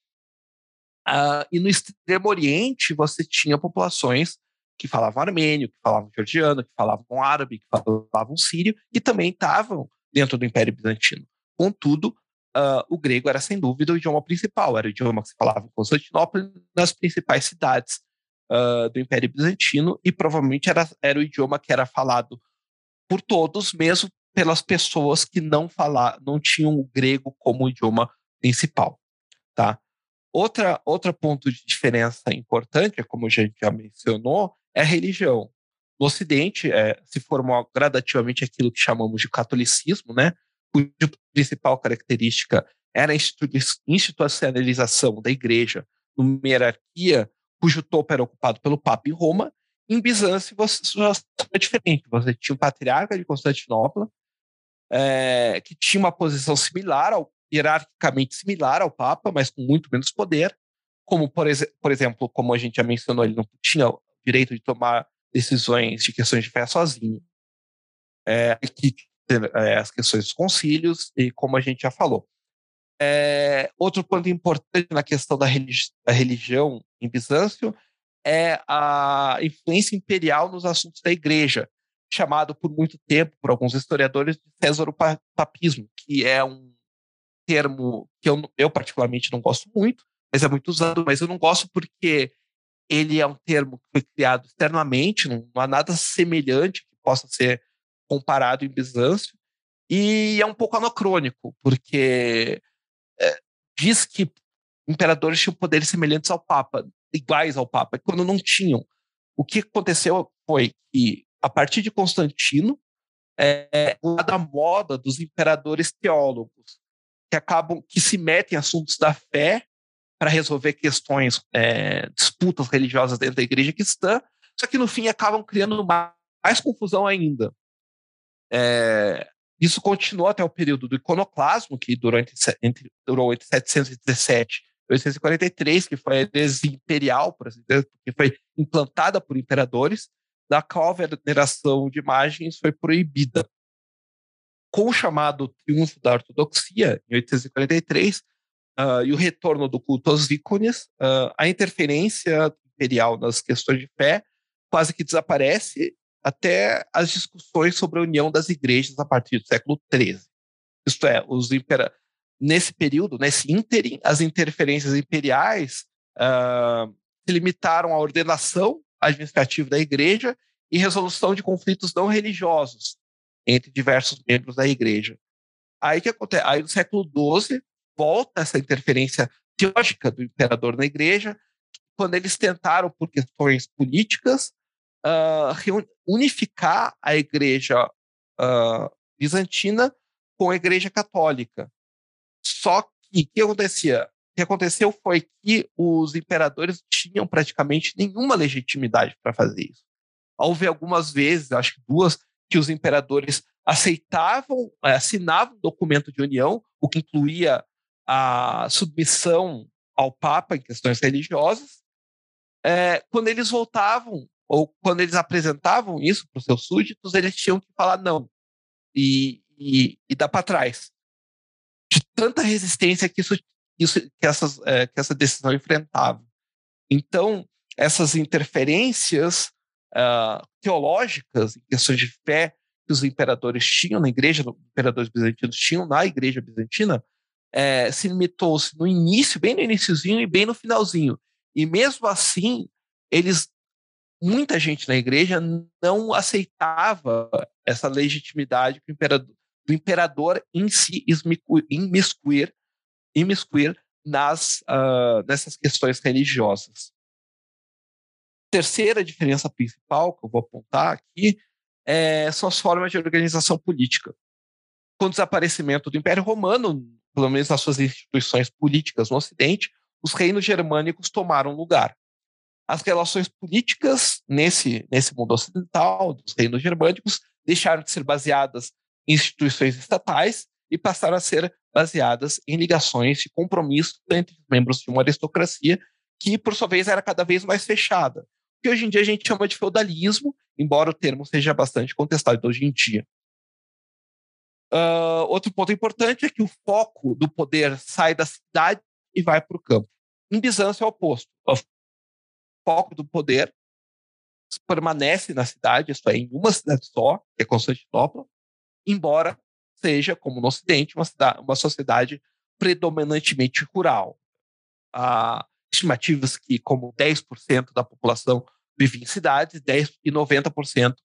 Ah, e no Extremo Oriente você tinha populações que falavam armênio, que falavam georgiano, que falavam árabe, que falavam sírio, e também estavam dentro do Império Bizantino. Contudo, ah, o grego era sem dúvida o idioma principal, era o idioma que se falava em Constantinopla nas principais cidades ah, do Império Bizantino, e provavelmente era, era o idioma que era falado por todos, mesmo pelas pessoas que não falar, não tinham o grego como idioma principal, tá? Outra, outro ponto de diferença importante, como a gente já mencionou, é a religião. No Ocidente, é, se formou gradativamente aquilo que chamamos de catolicismo, né? Cuja principal característica era a institu- institucionalização da igreja numa hierarquia cujo topo era ocupado pelo Papa em Roma. Em Bizâncio, você já é diferente. Você tinha o patriarca de Constantinopla, é, que tinha uma posição similar ao hierarquicamente similar ao Papa, mas com muito menos poder. Como, por, exe por exemplo, como a gente já mencionou, ele não tinha o direito de tomar decisões de questões de fé sozinho. É, que, as questões dos concílios, e como a gente já falou. É, outro ponto importante na questão da, religi da religião em Bizâncio é a influência imperial nos assuntos da igreja, chamado por muito tempo, por alguns historiadores, de Césaropapismo, que é um termo que eu, eu particularmente não gosto muito, mas é muito usado, mas eu não gosto porque ele é um termo que foi criado externamente, não, não há nada semelhante que possa ser comparado em Bizâncio, e é um pouco anacrônico, porque é, diz que imperadores tinham poderes semelhantes ao Papa, iguais ao Papa, quando não tinham. O que aconteceu foi que, a partir de Constantino, é, lá da moda dos imperadores teólogos, que acabam, que se metem em assuntos da fé para resolver questões, é, disputas religiosas dentro da igreja cristã, só que no fim acabam criando mais, mais confusão ainda. É, isso continuou até o período do iconoclasmo, que durante, entre, durou entre 717 e 843, que foi a heresia imperial, por assim dizer, que foi implantada por imperadores, da qual a veneração de imagens foi proibida. Com o chamado triunfo da ortodoxia, em 843, uh, e o retorno do culto aos ícones, uh, a interferência imperial nas questões de fé quase que desaparece até as discussões sobre a união das igrejas a partir do século XIII. Isto é, os impera nesse período, nesse ínterim, as interferências imperiais uh, se limitaram à ordenação administrativa da igreja e resolução de conflitos não religiosos entre diversos membros da igreja. Aí que acontece? Aí no século XII volta essa interferência teológica do imperador na igreja, quando eles tentaram, por questões políticas, uh, unificar a igreja uh, bizantina com a Igreja Católica. Só que o que acontecia? O que aconteceu foi que os imperadores tinham praticamente nenhuma legitimidade para fazer isso. Houve algumas vezes, acho que duas, que os imperadores aceitavam, eh, assinavam um documento de união, o que incluía a submissão ao Papa em questões religiosas. É, quando eles voltavam, ou quando eles apresentavam isso para os seus súditos, eles tinham que falar não e, e, e dar para trás. De tanta resistência que, isso, isso, que, essas, é, que essa decisão enfrentava. Então, essas interferências uh, teológicas, em questões de fé que os imperadores tinham na igreja, os imperadores bizantinos tinham na igreja bizantina, é, se limitou-se no início, bem no iníciozinho e bem no finalzinho. E mesmo assim, eles, muita gente na igreja não aceitava essa legitimidade do imperador, do imperador em si imiscuir, imiscuir nas, uh, nessas questões religiosas terceira diferença principal que eu vou apontar aqui é, são as formas de organização política. Com o desaparecimento do Império Romano, pelo menos nas suas instituições políticas no Ocidente, os reinos germânicos tomaram lugar. As relações políticas nesse, nesse mundo ocidental, dos reinos germânicos, deixaram de ser baseadas em instituições estatais e passaram a ser baseadas em ligações de compromisso entre os membros de uma aristocracia que, por sua vez, era cada vez mais fechada que hoje em dia a gente chama de feudalismo, embora o termo seja bastante contestado hoje em dia. Uh, outro ponto importante é que o foco do poder sai da cidade e vai para o campo. Em Bizâncio é o oposto. Foco do poder permanece na cidade, isto é, em uma cidade só, que é Constantinopla, embora seja, como no Ocidente, uma, cidade, uma sociedade predominantemente rural. Há estimativas que, como 10% da população vivia em cidades, 10 e 90%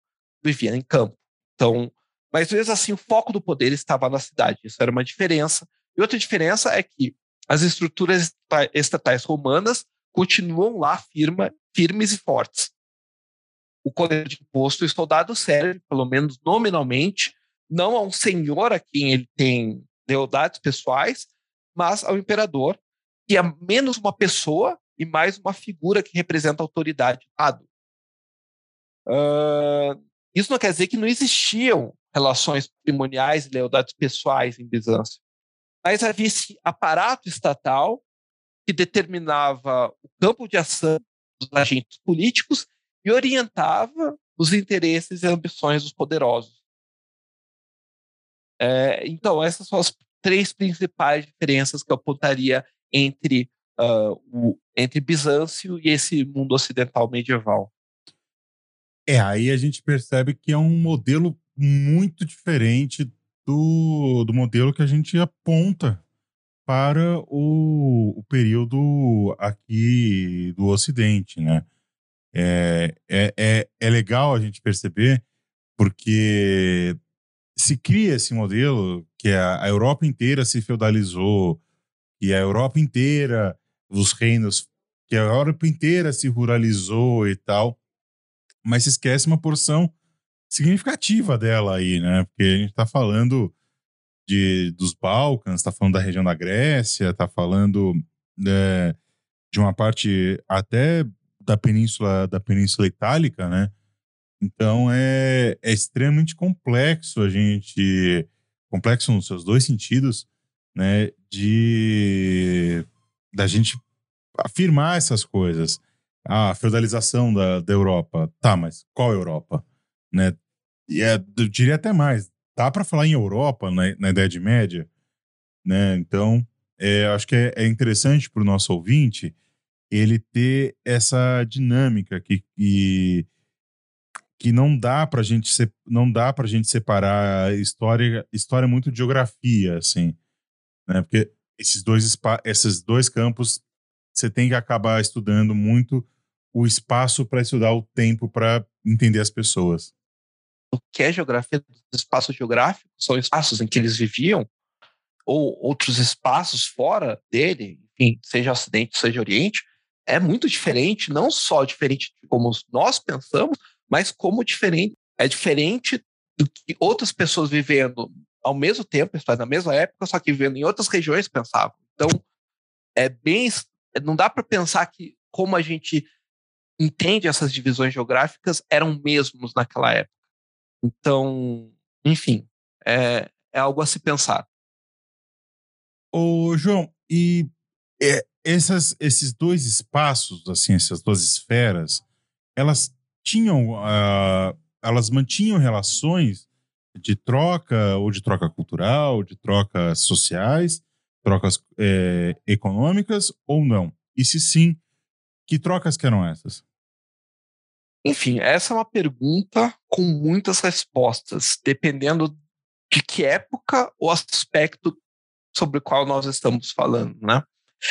vivia em campo. Então, mas mesmo assim, o foco do poder estava na cidade. Isso era uma diferença. E outra diferença é que as estruturas estatais romanas continuam lá firma, firmes e fortes. O colégio de imposto, o soldado serve, pelo menos nominalmente, não a um senhor a quem ele tem lealdades pessoais, mas ao imperador, que é menos uma pessoa e mais uma figura que representa a autoridade. Uh, isso não quer dizer que não existiam relações patrimoniais e lealdades pessoais em Bizâncio, mas havia esse aparato estatal que determinava o campo de ação dos agentes políticos e orientava os interesses e ambições dos poderosos. É, então, essas são as três principais diferenças que eu apontaria entre, uh, o, entre Bizâncio e esse mundo ocidental medieval. É, aí a gente percebe que é um modelo muito diferente do, do modelo que a gente aponta para o, o período aqui do Ocidente, né? É, é, é, é legal a gente perceber porque se cria esse modelo que a, a Europa inteira se feudalizou, e a Europa inteira, os reinos, que a Europa inteira se ruralizou e tal, mas se esquece uma porção significativa dela aí, né? Porque a gente está falando de, dos Balcãs, está falando da região da Grécia, está falando né, de uma parte até da península da península itálica, né? Então é, é extremamente complexo a gente complexo nos seus dois sentidos né, de da gente afirmar essas coisas. A feudalização da, da Europa. Tá, mas qual Europa? Né? E é, eu diria até mais. Dá para falar em Europa na, na Idade Média? Né? Então, é, acho que é, é interessante para o nosso ouvinte ele ter essa dinâmica que, que, que não dá para gente não dá para gente separar história história muito de geografia assim né? Porque esses dois, esses dois campos você tem que acabar estudando muito o espaço para estudar o tempo para entender as pessoas. Que é geografia dos espaços geográficos? São espaços em que eles viviam ou outros espaços fora dele, enfim, seja Ocidente, seja Oriente, é muito diferente, não só diferente de como nós pensamos, mas como diferente é diferente do que outras pessoas vivendo ao mesmo tempo, na mesma época, só que vivendo em outras regiões pensavam. Então, é bem. Não dá para pensar que como a gente entende essas divisões geográficas eram mesmos naquela época. Então, enfim, é, é algo a se pensar. Ô, João, e é, essas, esses dois espaços, assim, essas duas esferas, elas tinham, ah, elas mantinham relações de troca, ou de troca cultural, de trocas sociais, trocas é, econômicas, ou não? E se sim, que trocas que eram essas? Enfim, essa é uma pergunta com muitas respostas, dependendo de que época ou aspecto sobre o qual nós estamos falando, né?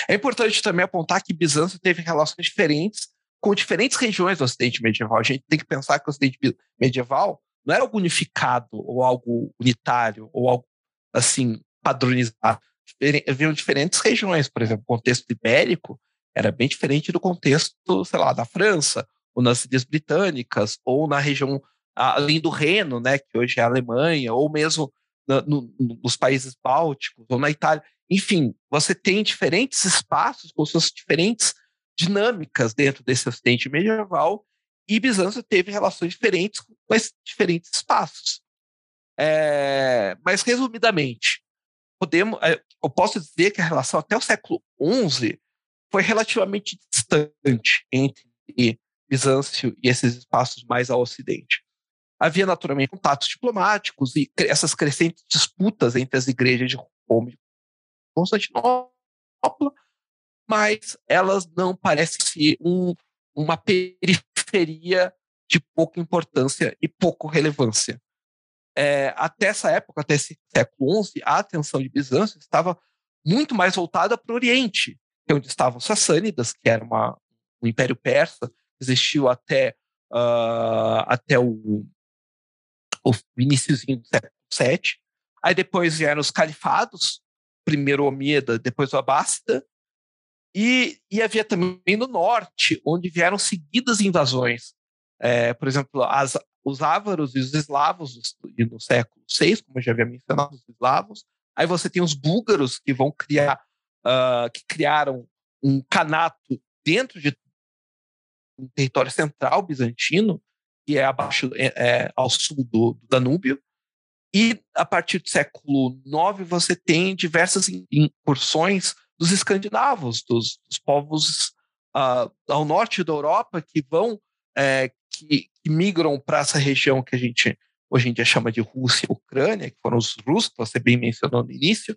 É importante também apontar que Bizâncio teve relações diferentes com diferentes regiões do Ocidente medieval. A gente tem que pensar que o Ocidente medieval não era algo unificado ou algo unitário ou algo assim padronizado. Haviam diferentes regiões, por exemplo, o contexto ibérico era bem diferente do contexto, sei lá, da França ou nas Ilhas Britânicas ou na região além do Reno, né, que hoje é a Alemanha, ou mesmo na, no, nos países bálticos ou na Itália. Enfim, você tem diferentes espaços com suas diferentes dinâmicas dentro desse Ocidente medieval e Bizâncio teve relações diferentes com esses diferentes espaços. É, mas, resumidamente, podemos, é, eu posso dizer que a relação até o século XI foi relativamente distante entre Bizâncio e esses espaços mais ao ocidente. Havia naturalmente contatos diplomáticos e essas crescentes disputas entre as igrejas de Roma e Constantinopla, mas elas não parecem ser um, uma periferia de pouca importância e pouca relevância. É, até essa época, até esse século XI, a atenção de Bizâncio estava muito mais voltada para o Oriente, que é onde estavam os Sassânidas, que era uma, um império persa, existiu até, uh, até o, o iníciozinho do século VII. Aí depois vieram os califados, primeiro o Omíada, depois o Abássida, e, e havia também no norte, onde vieram seguidas invasões. É, por exemplo, as, os ávaros e os eslavos no século VI, como eu já havia mencionado, os eslavos. Aí você tem os búlgaros que vão criar, uh, que criaram um canato dentro de um território central bizantino, que é abaixo, é, é, ao sul do, do Danúbio. E a partir do século IX você tem diversas incursões dos escandinavos, dos, dos povos uh, ao norte da Europa que vão, é, que, que, migram para essa região que a gente hoje em dia chama de Rússia e Ucrânia, que foram os russos, você bem mencionou no início,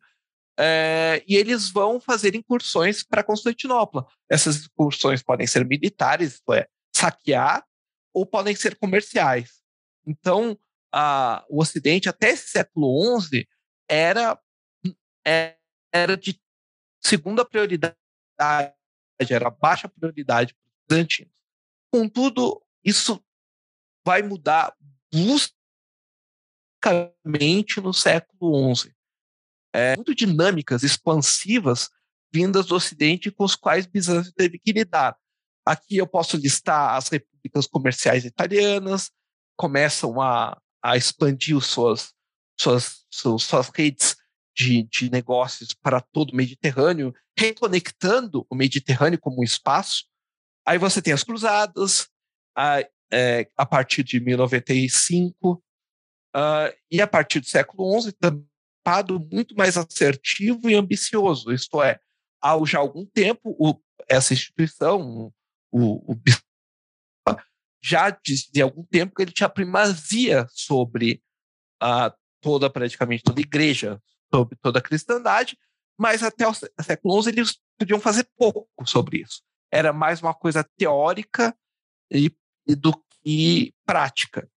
é, e eles vão fazer incursões para Constantinopla. Essas incursões podem ser militares, é, saquear, ou podem ser comerciais. Então, a, o Ocidente, até esse século XI, era, era de segunda prioridade, era baixa prioridade para os bizantinos. Contudo, isso vai mudar bruscamente no século XI. É, muito dinâmicas, expansivas, vindas do Ocidente com os quais Bizâncio teve que lidar. Aqui eu posso listar as repúblicas comerciais italianas, começam a, a expandir suas, suas, suas, redes de, de negócios para todo o Mediterrâneo, reconectando o Mediterrâneo como um espaço. Aí você tem as cruzadas, a, é, a partir de 1095, uh, ah, e a partir do século XI, tampado muito mais assertivo e ambicioso. Isto é, há já algum tempo, o, essa instituição, o, o já dizia algum tempo que ele tinha primazia sobre toda, praticamente toda igreja, sobre toda a cristandade, mas até o século XI eles podiam fazer pouco sobre isso. Era mais uma coisa teórica e do que prática.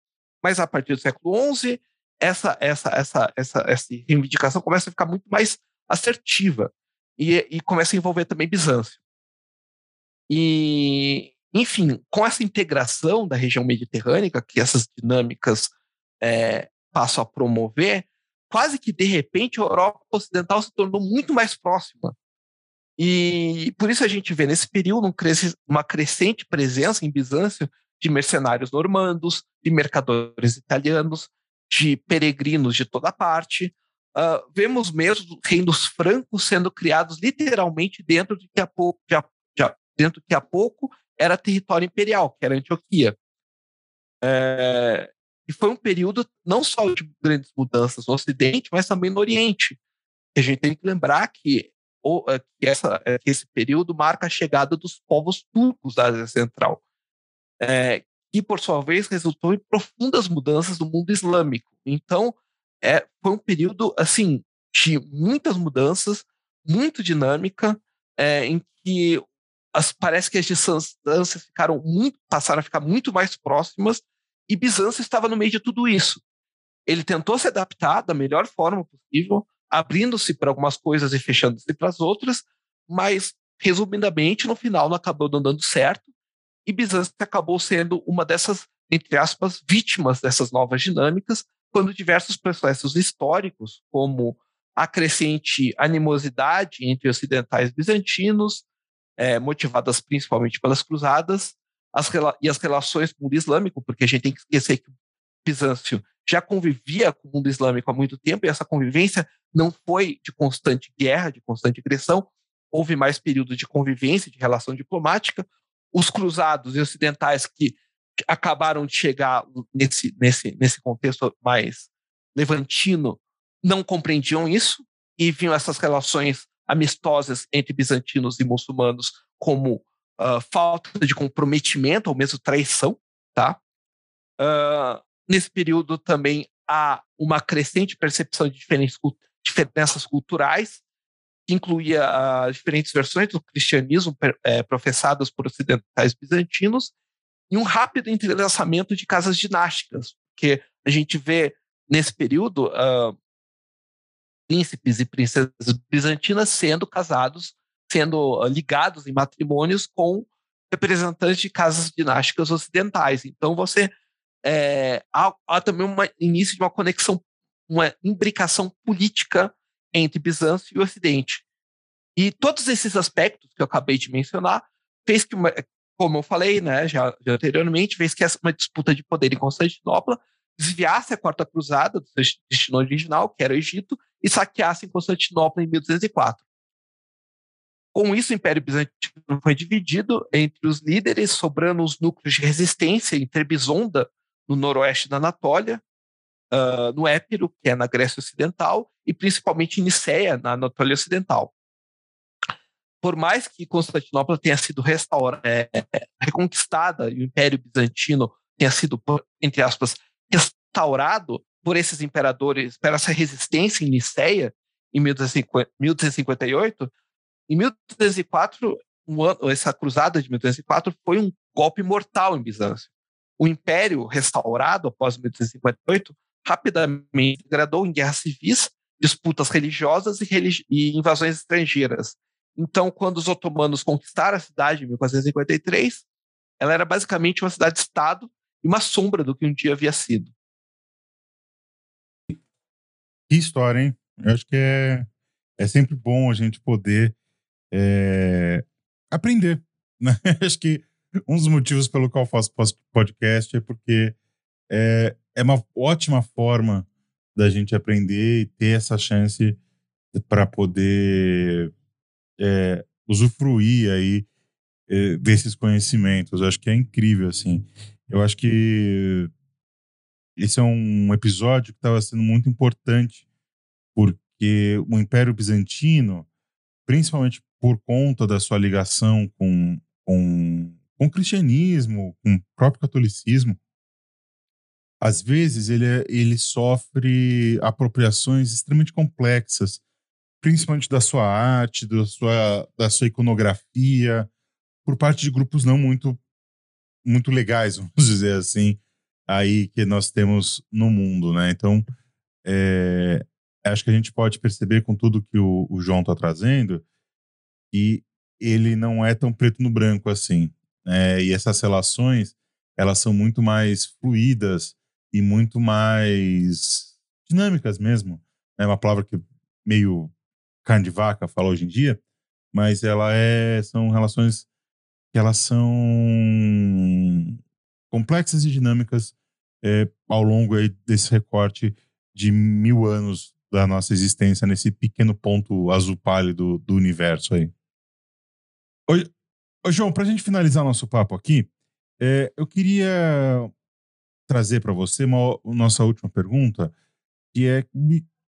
Mas a partir do século XI, essa, essa, essa, essa, essa reivindicação começa a ficar muito mais assertiva e, e começa a envolver também Bizâncio. E, enfim, com essa integração da região mediterrânea, que essas dinâmicas é, passam a promover, quase que de repente a Europa Ocidental se tornou muito mais próxima. E por isso a gente vê nesse período uma crescente presença em Bizâncio de mercenários normandos, de mercadores italianos, de peregrinos de toda parte. ah, vemos mesmo reinos francos sendo criados literalmente dentro de que a pouco, já, dentro de que a pouco era território imperial, que era Antioquia. É, e foi um período não só de grandes mudanças no Ocidente, mas também no Oriente. A gente tem que lembrar que, o- eh, que essa, eh, que esse período marca a chegada dos povos turcos da Ásia Central, é, que, por sua vez, resultou em profundas mudanças no mundo islâmico. Então, é, foi um período assim de muitas mudanças, muito dinâmica, é, em que as, parece que as distâncias ficaram muito, passaram a ficar muito mais próximas e Bizâncio estava no meio de tudo isso. Ele tentou se adaptar da melhor forma possível, abrindo-se para algumas coisas e fechando-se para as outras, mas, resumidamente, no final não acabou não dando certo, e Bizâncio acabou sendo uma dessas, entre aspas, vítimas dessas novas dinâmicas, quando diversos processos históricos, como a crescente animosidade entre ocidentais bizantinos, eh, motivadas principalmente pelas cruzadas, as e as relações com o mundo islâmico, porque a gente tem que esquecer que Bizâncio já convivia com o mundo islâmico há muito tempo, e essa convivência não foi de constante guerra, de constante agressão, houve mais períodos de convivência, de relação diplomática. Os cruzados e ocidentais que acabaram de chegar nesse, nesse, nesse contexto mais levantino não compreendiam isso e viam essas relações amistosas entre bizantinos e muçulmanos como ah, falta de comprometimento ou mesmo traição, tá? Ah, nesse período também há uma crescente percepção de diferentes diferenças culturais, que incluía ah, diferentes versões do cristianismo eh, professadas por ocidentais bizantinos, e um rápido entrelaçamento de casas dinásticas, porque a gente vê nesse período ah, príncipes e princesas bizantinas sendo casados, sendo ah, ligados em matrimônios com representantes de casas dinásticas ocidentais. Então você é, há, há também um início de uma conexão, uma imbricação política entre Bizâncio e o Ocidente. E todos esses aspectos que eu acabei de mencionar fez que, uma, como eu falei né, já, já anteriormente, fez que essa, uma disputa de poder em Constantinopla desviasse a Quarta Cruzada do seu destino original, que era o Egito, e saqueasse Constantinopla em 1204. Com isso, o Império Bizantino foi dividido entre os líderes, sobrando os núcleos de resistência em Trebizonda, no noroeste da Anatólia, uh, no Épiro, que é na Grécia Ocidental, e principalmente em Niceia, na Anatólia Ocidental. Por mais que Constantinopla tenha sido restaurada, é, é, reconquistada e o Império Bizantino tenha sido, entre aspas, restaurado por esses imperadores, por essa resistência em Niceia, em 1258, em 1204, um ano, essa cruzada de 1204 foi um golpe mortal em Bizâncio. O império restaurado após 1258 rapidamente degradou em guerras civis, disputas religiosas e, religi e, invasões estrangeiras. Então, quando os otomanos conquistaram a cidade em 1453, ela era basicamente uma cidade-estado e uma sombra do que um dia havia sido. Que história, hein? Eu acho que é, é sempre bom a gente poder é, aprender. Né? acho que um dos motivos pelo qual eu faço podcast é porque é, é uma ótima forma da gente aprender e ter essa chance para poder é, usufruir aí é, desses conhecimentos. Eu acho que é incrível, assim. Eu acho que esse é um episódio que estava sendo muito importante porque o Império Bizantino, principalmente por conta da sua ligação com, com, com o cristianismo, com o próprio catolicismo, às vezes ele, ele sofre apropriações extremamente complexas, principalmente da sua arte, da sua, da sua iconografia, por parte de grupos não muito, muito legais, vamos dizer assim, aí que nós temos no mundo, né? Então, é, acho que a gente pode perceber com tudo que o, o João está trazendo que ele não é tão preto no branco assim. Né? E essas relações, elas são muito mais fluídas e muito mais dinâmicas mesmo. É uma palavra que meio carne de vaca fala hoje em dia, mas ela é, são relações que elas são complexas e dinâmicas é, ao longo desse recorte de mil anos da nossa existência nesse pequeno ponto azul pálido do universo aí. Ô, ô João, para a gente finalizar nosso papo aqui, é, eu queria trazer para você uma nossa última pergunta, que é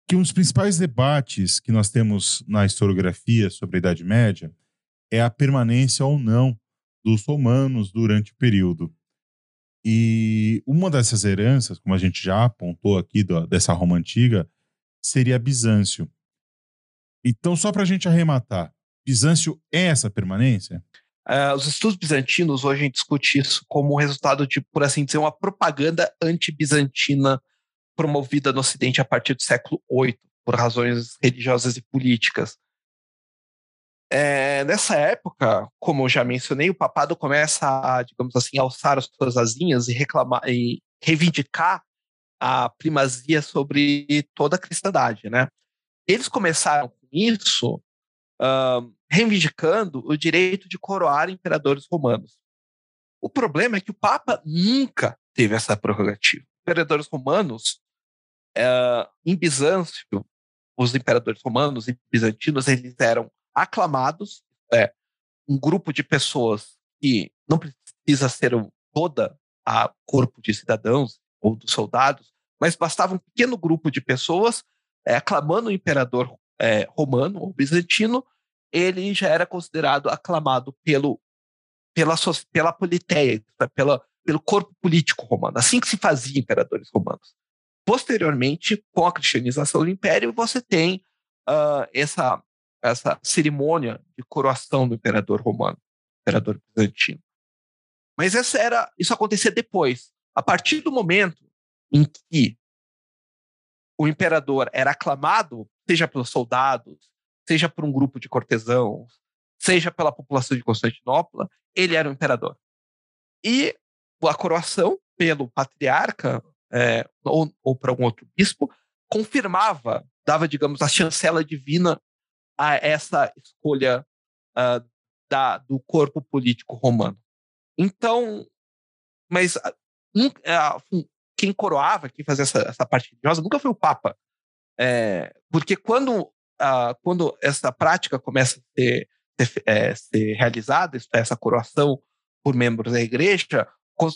que um dos principais debates que nós temos na historiografia sobre a Idade Média é a permanência ou não dos romanos durante o período. E uma dessas heranças, como a gente já apontou aqui do, dessa Roma antiga, seria Bizâncio. Então, só para a gente arrematar, Bizâncio é essa permanência? Uh, os estudos bizantinos hoje a gente discute isso como resultado de, por assim dizer, uma propaganda anti-bizantina promovida no Ocidente a partir do século VIII, por razões religiosas e políticas. É, nessa época, como eu já mencionei, o papado começa a, digamos assim, alçar as suas asinhas e reclamar e reivindicar a primazia sobre toda a cristandade, né? Eles começaram com isso reivindicando o direito de coroar imperadores romanos. O problema é que o Papa nunca teve essa prerrogativa. Imperadores romanos, uh, em Bizâncio, os imperadores romanos e bizantinos, eles eram aclamados, é, um grupo de pessoas que não precisa ser toda a corpo de cidadãos ou dos soldados, mas bastava um pequeno grupo de pessoas é, aclamando o imperador é, romano ou bizantino, ele já era considerado aclamado pelo, pela, pela politeia, pela, pelo corpo político romano. Assim que se fazia imperadores romanos. Posteriormente, com a cristianização do império, você tem uh, essa, essa cerimônia de coroação do imperador romano, imperador bizantino. Mas essa era, isso acontecia depois. A partir do momento em que o imperador era aclamado, seja pelos soldados, seja por um grupo de cortesãos, seja pela população de Constantinopla, ele era o imperador. E a coroação pelo patriarca é, ou, ou por algum outro bispo confirmava, dava, digamos, a chancela divina a essa escolha uh, da, do corpo político romano. Então, mas uh, quem coroava, quem fazia essa, essa parte religiosa, nunca foi o Papa. É, porque quando quando essa prática começa a ser, é, ser realizada, essa coroação por membros da igreja,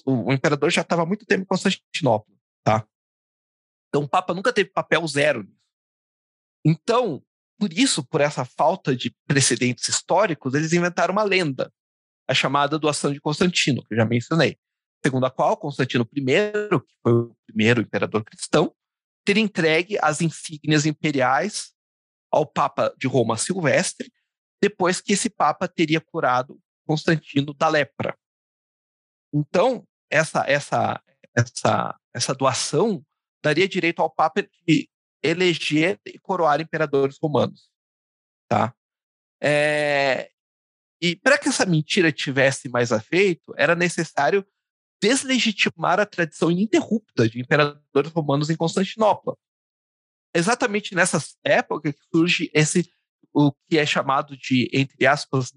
o, imperador já estava há muito tempo em Constantinopla, tá? Então o Papa nunca teve papel zero. Então, por isso, por essa falta de precedentes históricos, eles inventaram uma lenda, a chamada doação de Constantino, que eu já mencionei, segundo a qual Constantino I, que foi o primeiro imperador cristão, teria entregue as insígnias imperiais ao Papa de Roma Silvestre, depois que esse Papa teria curado Constantino da lepra. Então, essa, essa, essa, essa doação daria direito ao Papa de eleger e coroar imperadores romanos. Tá? É, e para que essa mentira tivesse mais efeito, era necessário deslegitimar a tradição ininterrupta de imperadores romanos em Constantinopla exatamente nessa época que surge esse o que é chamado de, entre aspas,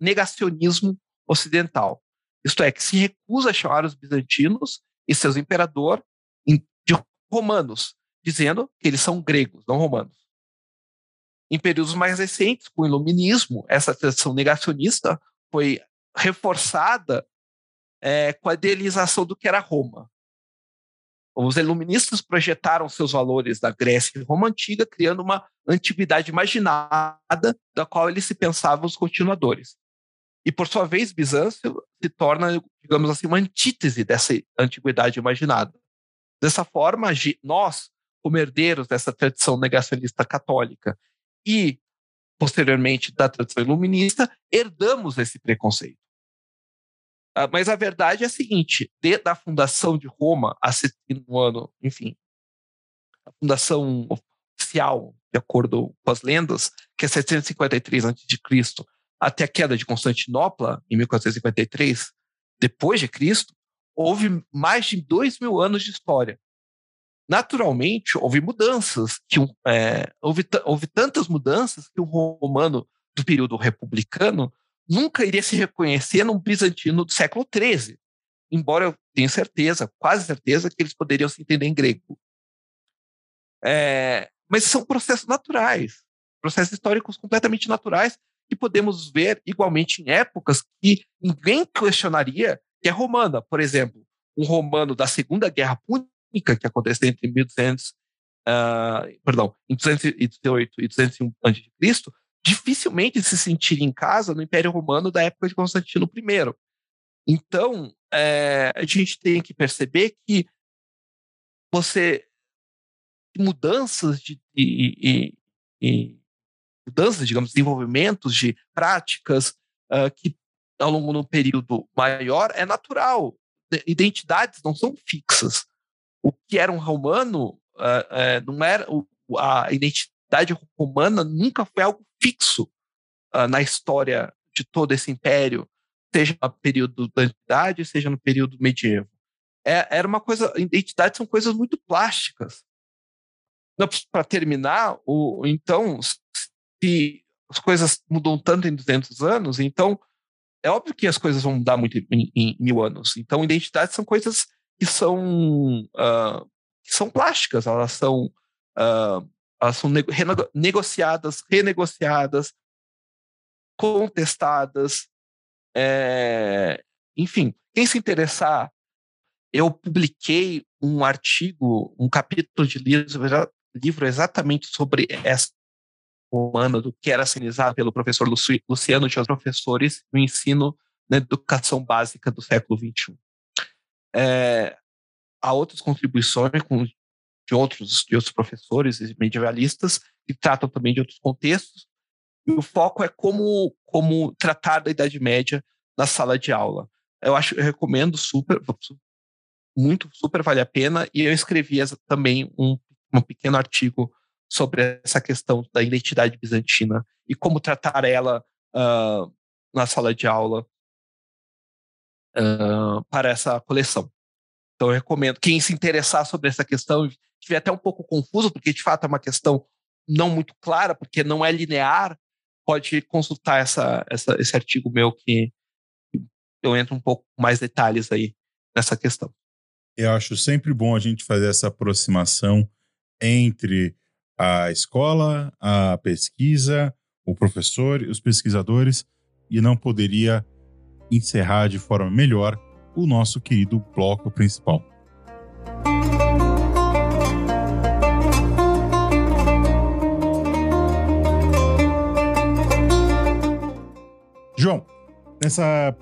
negacionismo ocidental. Isto é, que se recusa a chamar os bizantinos e seus imperadores de romanos, dizendo que eles são gregos, não romanos. Em períodos mais recentes, com o iluminismo, essa tradição negacionista foi reforçada é, com a idealização do que era Roma. Os iluministas projetaram seus valores da Grécia e Roma antiga, criando uma antiguidade imaginada da qual eles se pensavam os continuadores. E, por sua vez, Bizâncio se torna, digamos assim, uma antítese dessa antiguidade imaginada. Dessa forma, nós, como herdeiros dessa tradição negacionista católica e, posteriormente, da tradição iluminista, herdamos esse preconceito. Uh, mas a verdade é a seguinte: desde a fundação de Roma, a no ano, enfim, a fundação oficial, de acordo com as lendas, que é 753 a.C., até a queda de Constantinopla, em 1453, depois de Cristo, houve mais de dois mil anos de história. Naturalmente, houve mudanças, que, é, houve, houve tantas mudanças que o romano do período republicano nunca iria se reconhecer num bizantino do século XIII, embora eu tenha certeza, quase certeza, que eles poderiam se entender em grego. É, mas são processos naturais, processos históricos completamente naturais que podemos ver igualmente em épocas que ninguém questionaria que é romana. Por exemplo, um romano da Segunda Guerra Púnica, que aconteceu entre 1200, ah, perdão, em 208 e 201 a.C., dificilmente se sentiria em casa no Império Romano da época de Constantino I. Então, é, a gente tem que perceber que você mudanças de, de mudanças, digamos, desenvolvimentos de práticas uh, que ao longo de um período maior é natural. Identidades não são fixas. O que era um romano uh, uh, não era a identidade romana nunca foi algo fixo na história de todo esse império, seja no período da antiguidade, seja no período medieval. É, era uma coisa, identidades são coisas muito plásticas. Para terminar, o, então, se as coisas mudam tanto em 200 anos, então é óbvio que as coisas vão mudar muito em, em mil anos. Então, identidades são coisas que são, uh, que são plásticas, elas são, uh, elas são nego negociadas, renegociadas, contestadas. É, enfim, quem se interessar, eu publiquei um artigo, um capítulo de livro, livro exatamente sobre essa romana do que era sinalizado pelo professor Luciano de professores no ensino na educação básica do século XXI. É, há outras contribuições com, de, outros, de outros professores medievalistas que tratam também de outros contextos, e o foco é como, como tratar da Idade Média na sala de aula. Eu acho, eu recomendo super, muito, super vale a pena, e eu escrevi também um, um pequeno artigo sobre essa questão da identidade bizantina e como tratar ela uh, na sala de aula uh, para essa coleção. Então, eu recomendo. Quem se interessar sobre essa questão, estiver até um pouco confuso, porque de fato é uma questão não muito clara, porque não é linear, pode consultar essa, essa, esse artigo meu que eu entro um pouco mais detalhes aí nessa questão. Eu acho sempre bom a gente fazer essa aproximação entre a escola, a pesquisa, o professor e os pesquisadores, e não poderia encerrar de forma melhor o nosso querido bloco principal. João, nessa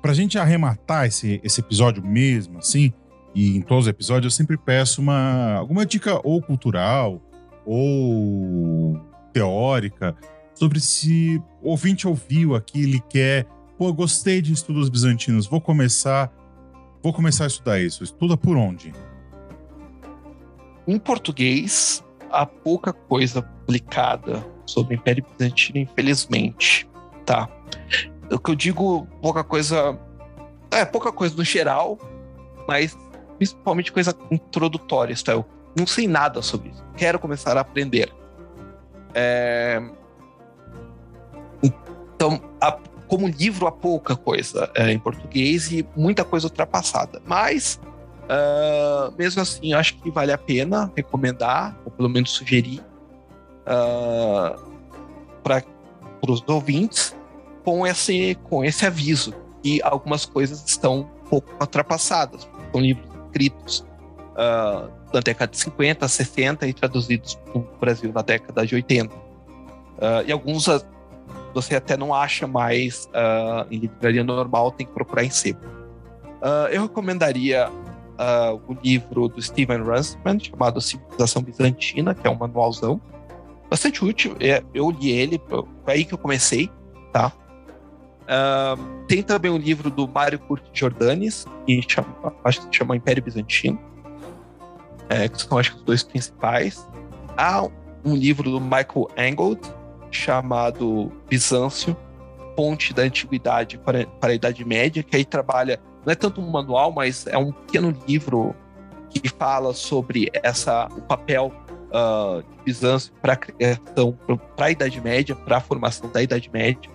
pra gente arrematar esse, esse episódio mesmo, assim, e em todos os episódios eu sempre peço uma alguma dica ou cultural ou teórica sobre se o ouvinte ouviu aqui, ele quer, pô, gostei de estudos bizantinos, vou começar, vou começar a estudar isso. Estuda por onde? Em português, há pouca coisa publicada sobre o Império Bizantino, infelizmente, tá? O que eu digo, pouca coisa, é pouca coisa no geral, mas principalmente coisa introdutória, isto é, eu não sei nada sobre isso. Quero começar a aprender. É... Então, há, como livro, há pouca coisa é, em português e muita coisa ultrapassada. Mas, uh, mesmo assim, acho que vale a pena recomendar, ou pelo menos sugerir, uh, para os ouvintes, com esse, com esse aviso que algumas coisas estão um pouco ultrapassadas. São livros escritos uh, da década de 50, 60 e traduzidos para o Brasil na década de 80. Uh, e alguns ah, você até não acha mais uh, em livraria normal, tem que procurar em sebo. Uh, eu recomendaria uh, o livro do Steven Runciman, chamado Civilização Bizantina, que é um manualzão. Bastante útil, é, eu li ele, foi aí que eu comecei, tá? tem também um livro do Mário Curti Jordanes, que chama, acho que se chama Império Bizantino é, que são acho que os dois principais. Há um livro do Michael Angold chamado Bizâncio, Ponte da Antiguidade para, para a Idade Média, que aí trabalha, não é tanto um manual, mas é um pequeno livro que fala sobre essa, o papel uh, de Bizâncio para a criação, para a Idade Média, para a formação da Idade Média.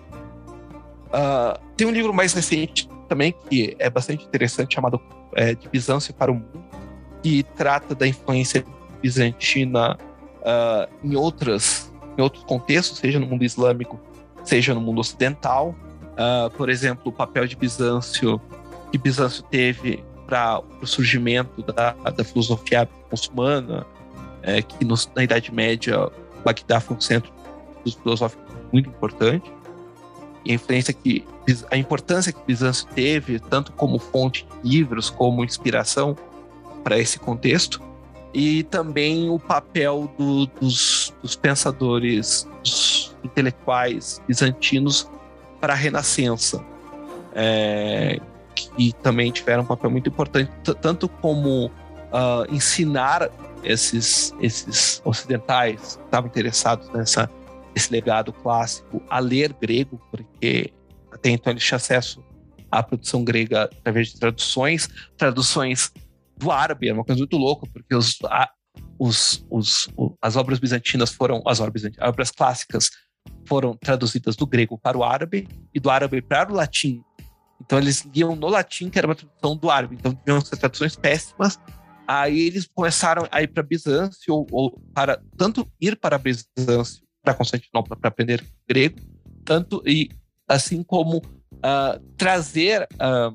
Uh, tem um livro mais recente também, que é bastante interessante, chamado é, De Bizâncio para o Mundo, que trata da influência bizantina ah, em outras em outros contextos, seja no mundo islâmico, seja no mundo ocidental. Ah, por exemplo, o papel de Bizâncio que Bizâncio teve para o surgimento da, da filosofia muçulmana, é, que nos- na Idade Média Bagdá foi um centro filosófico muito importante e a influência que a importância que Bizâncio teve tanto como fonte de livros como inspiração para esse contexto e também o papel do- dos, dos pensadores dos intelectuais bizantinos para a Renascença. É, que também tiveram um papel muito importante tanto como ah, ensinar esses esses ocidentais que estavam interessados nessa esse legado clássico a ler grego, porque até então eles tinham acesso à produção grega através de traduções, traduções do árabe, é uma coisa muito louca, porque os, a- os, os, o- as obras bizantinas foram, as obras, obras clássicas foram traduzidas do grego para o árabe e do árabe para o latim. Então eles liam no latim, que era uma tradução do árabe, então ser traduções péssimas. Aí eles começaram a ir para Bizâncio, ou, ou para tanto ir para Bizâncio para Constantinopla para aprender grego, tanto e assim como ah, trazer ah,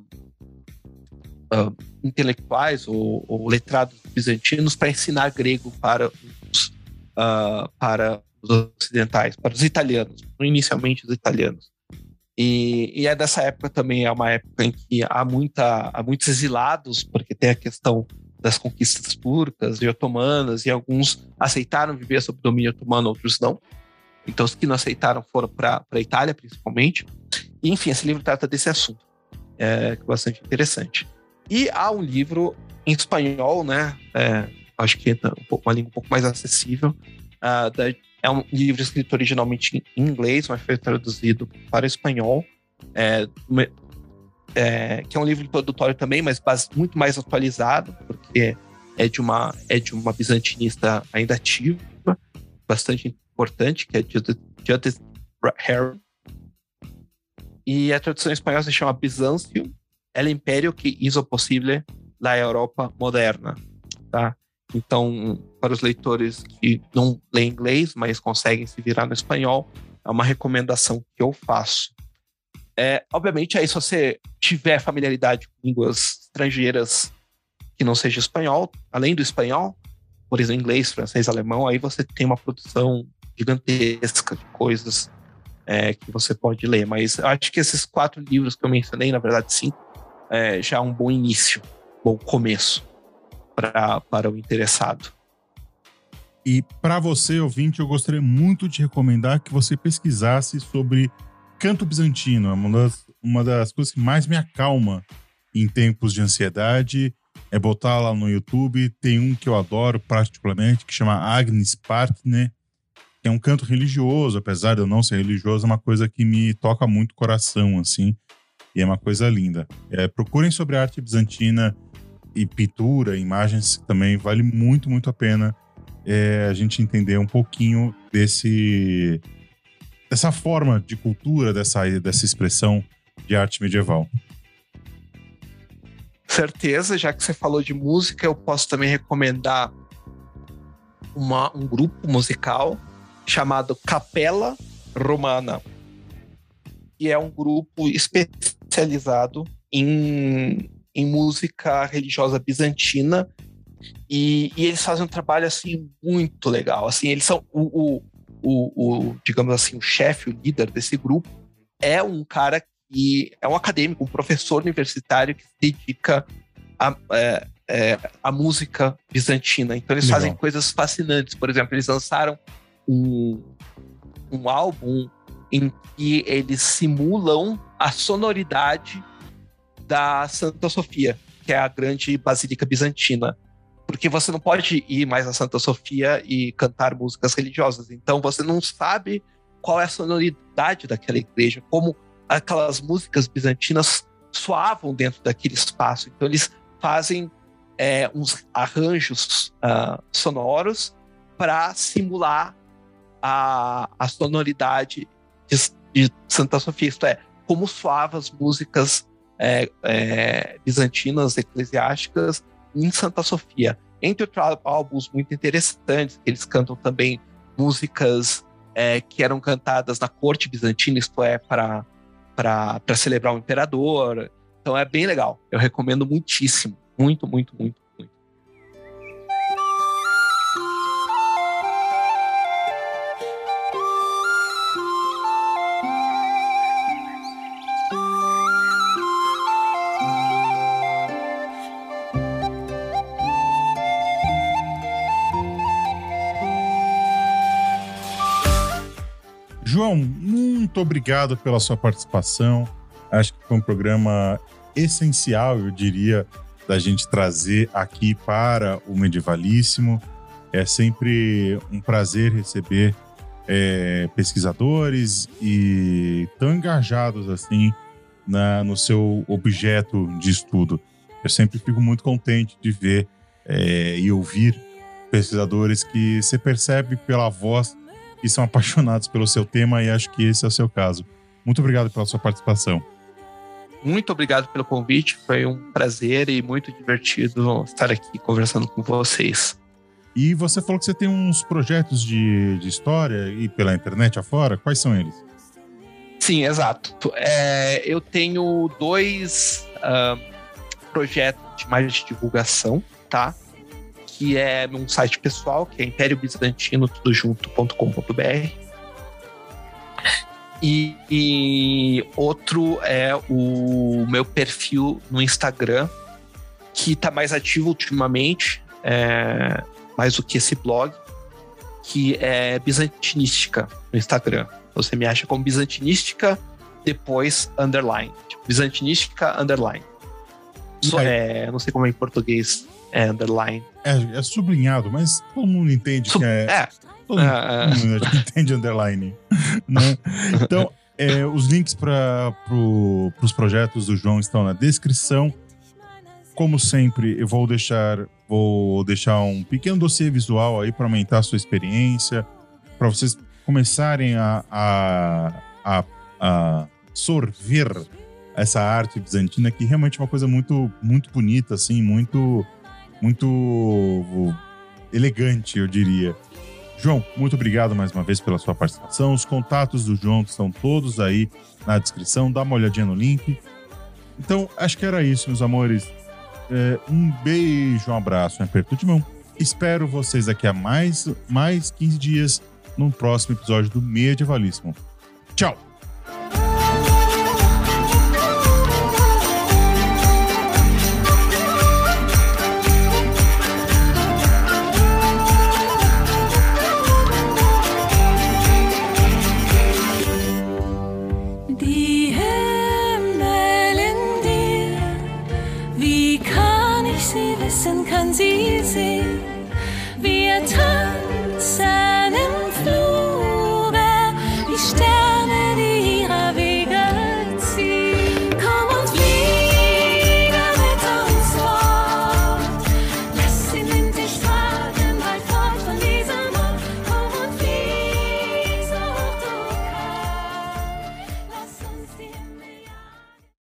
ah, intelectuais ou, ou letrados bizantinos para ensinar grego para os, ah, para os ocidentais, para os italianos, inicialmente os italianos. E, e é dessa época também, é uma época em que há, muita, há muitos exilados, porque tem a questão das conquistas turcas e otomanas, e alguns aceitaram viver sob domínio otomano, outros não. Então, os que não aceitaram foram para a Itália, principalmente. E, enfim, esse livro trata desse assunto, é bastante interessante. E há um livro em espanhol, né? É, acho que é um uma língua um pouco mais acessível. ah, da- é um livro escrito originalmente em inglês, mas foi traduzido para espanhol. É, é, que é um livro introdutório também, mas muito mais atualizado, porque é de uma, é de uma bizantinista ainda ativa, bastante importante, que é Judith, Harry. E a tradução em espanhol se chama Bizâncio, el imperio que hizo posible la Europa moderna. Tá? Então, para os leitores que não leem inglês, mas conseguem se virar no espanhol, é uma recomendação que eu faço. É, obviamente, aí se você tiver familiaridade com línguas estrangeiras que não seja espanhol, além do espanhol, por exemplo, inglês, francês, alemão, aí você tem uma produção gigantesca de coisas é, que você pode ler. Mas acho que esses quatro livros que eu mencionei, na verdade, cinco, é, já um bom início, bom começo pra, para o interessado. E para você, ouvinte, eu gostaria muito de recomendar que você pesquisasse sobre canto bizantino. É uma das, uma das coisas que mais me acalma em tempos de ansiedade. É botar lá no YouTube. Tem um que eu adoro particularmente, que chama Agnes Partner, que é um canto religioso, apesar de eu não ser religioso, é uma coisa que me toca muito o coração, assim. E é uma coisa linda. É, procurem sobre arte bizantina e pintura, imagens, também vale muito, muito a pena é, a gente entender um pouquinho desse dessa forma de cultura, dessa, dessa expressão de arte medieval. Certeza, já que você falou de música, eu posso também recomendar uma, um grupo musical chamado Capela Romana. E é um grupo especializado em, em música religiosa bizantina. E, e eles fazem um trabalho assim muito legal. Assim, eles são o, o, o, o digamos assim, o chefe, o líder desse grupo é um cara que é um acadêmico, um professor universitário que se dedica a, é, é, a música bizantina. Então eles Legal. fazem coisas fascinantes. Por exemplo, eles lançaram um, um álbum em que eles simulam a sonoridade da Santa Sofia, que é a grande basílica bizantina. Porque você não pode ir mais à Santa Sofia e cantar músicas religiosas. Então você não sabe qual é a sonoridade daquela igreja, como aquelas músicas bizantinas soavam dentro daquele espaço. Então eles fazem é, uns arranjos ah, sonoros para simular a, a sonoridade de, de Santa Sofia, isto é, como soavam as músicas é, é, bizantinas, eclesiásticas em Santa Sofia. entre outros álbuns muito interessantes. Eles cantam também músicas é, que eram cantadas na corte bizantina, isto é, para celebrar o imperador. Então é bem legal. Eu recomendo muitíssimo. Muito, muito, muito, João, muito obrigado pela sua participação. Acho que foi um programa essencial, eu diria, da gente trazer aqui para o Medievalíssimo. É sempre um prazer receber é, pesquisadores e tão engajados assim na, no seu objeto de estudo. Eu sempre fico muito contente de ver é, e ouvir pesquisadores que você percebe pela voz que são apaixonados pelo seu tema e acho que esse é o seu caso. Muito obrigado pela sua participação. Muito obrigado pelo convite, foi um prazer e muito divertido estar aqui conversando com vocês. E você falou que você tem uns projetos de, de história e pela internet afora, quais são eles? Sim, exato. É, eu tenho dois ah, projetos de mais de divulgação, tá? Que é num site pessoal, que é Império Bizantino, tudo junto.com.br. E, e outro é o meu perfil no Instagram, que tá mais ativo ultimamente, é, mais do que esse blog, que é Bizantinística no Instagram. Você me acha como Bizantinística, depois underline. Tipo, Bizantinística, underline. É, não sei como é em português, é underline. É, é sublinhado, mas todo mundo entende Sub- que é. é, Todo ah. mundo entende underline. né? Então, é, os links para pro, os projetos do João estão na descrição. Como sempre, eu vou deixar, vou deixar um pequeno dossiê visual aí para aumentar a sua experiência, para vocês começarem a, a, a, a sorver essa arte bizantina, que realmente é uma coisa muito, muito bonita, assim, muito, muito elegante, eu diria. João, muito obrigado mais uma vez pela sua participação. Os contatos do João estão todos aí na descrição. Dá uma olhadinha no link. Então, acho que era isso, meus amores. É, um beijo, um abraço, um aperto de mão. Espero vocês daqui a mais, mais 15 dias num próximo episódio do Medievalíssimo. Tchau!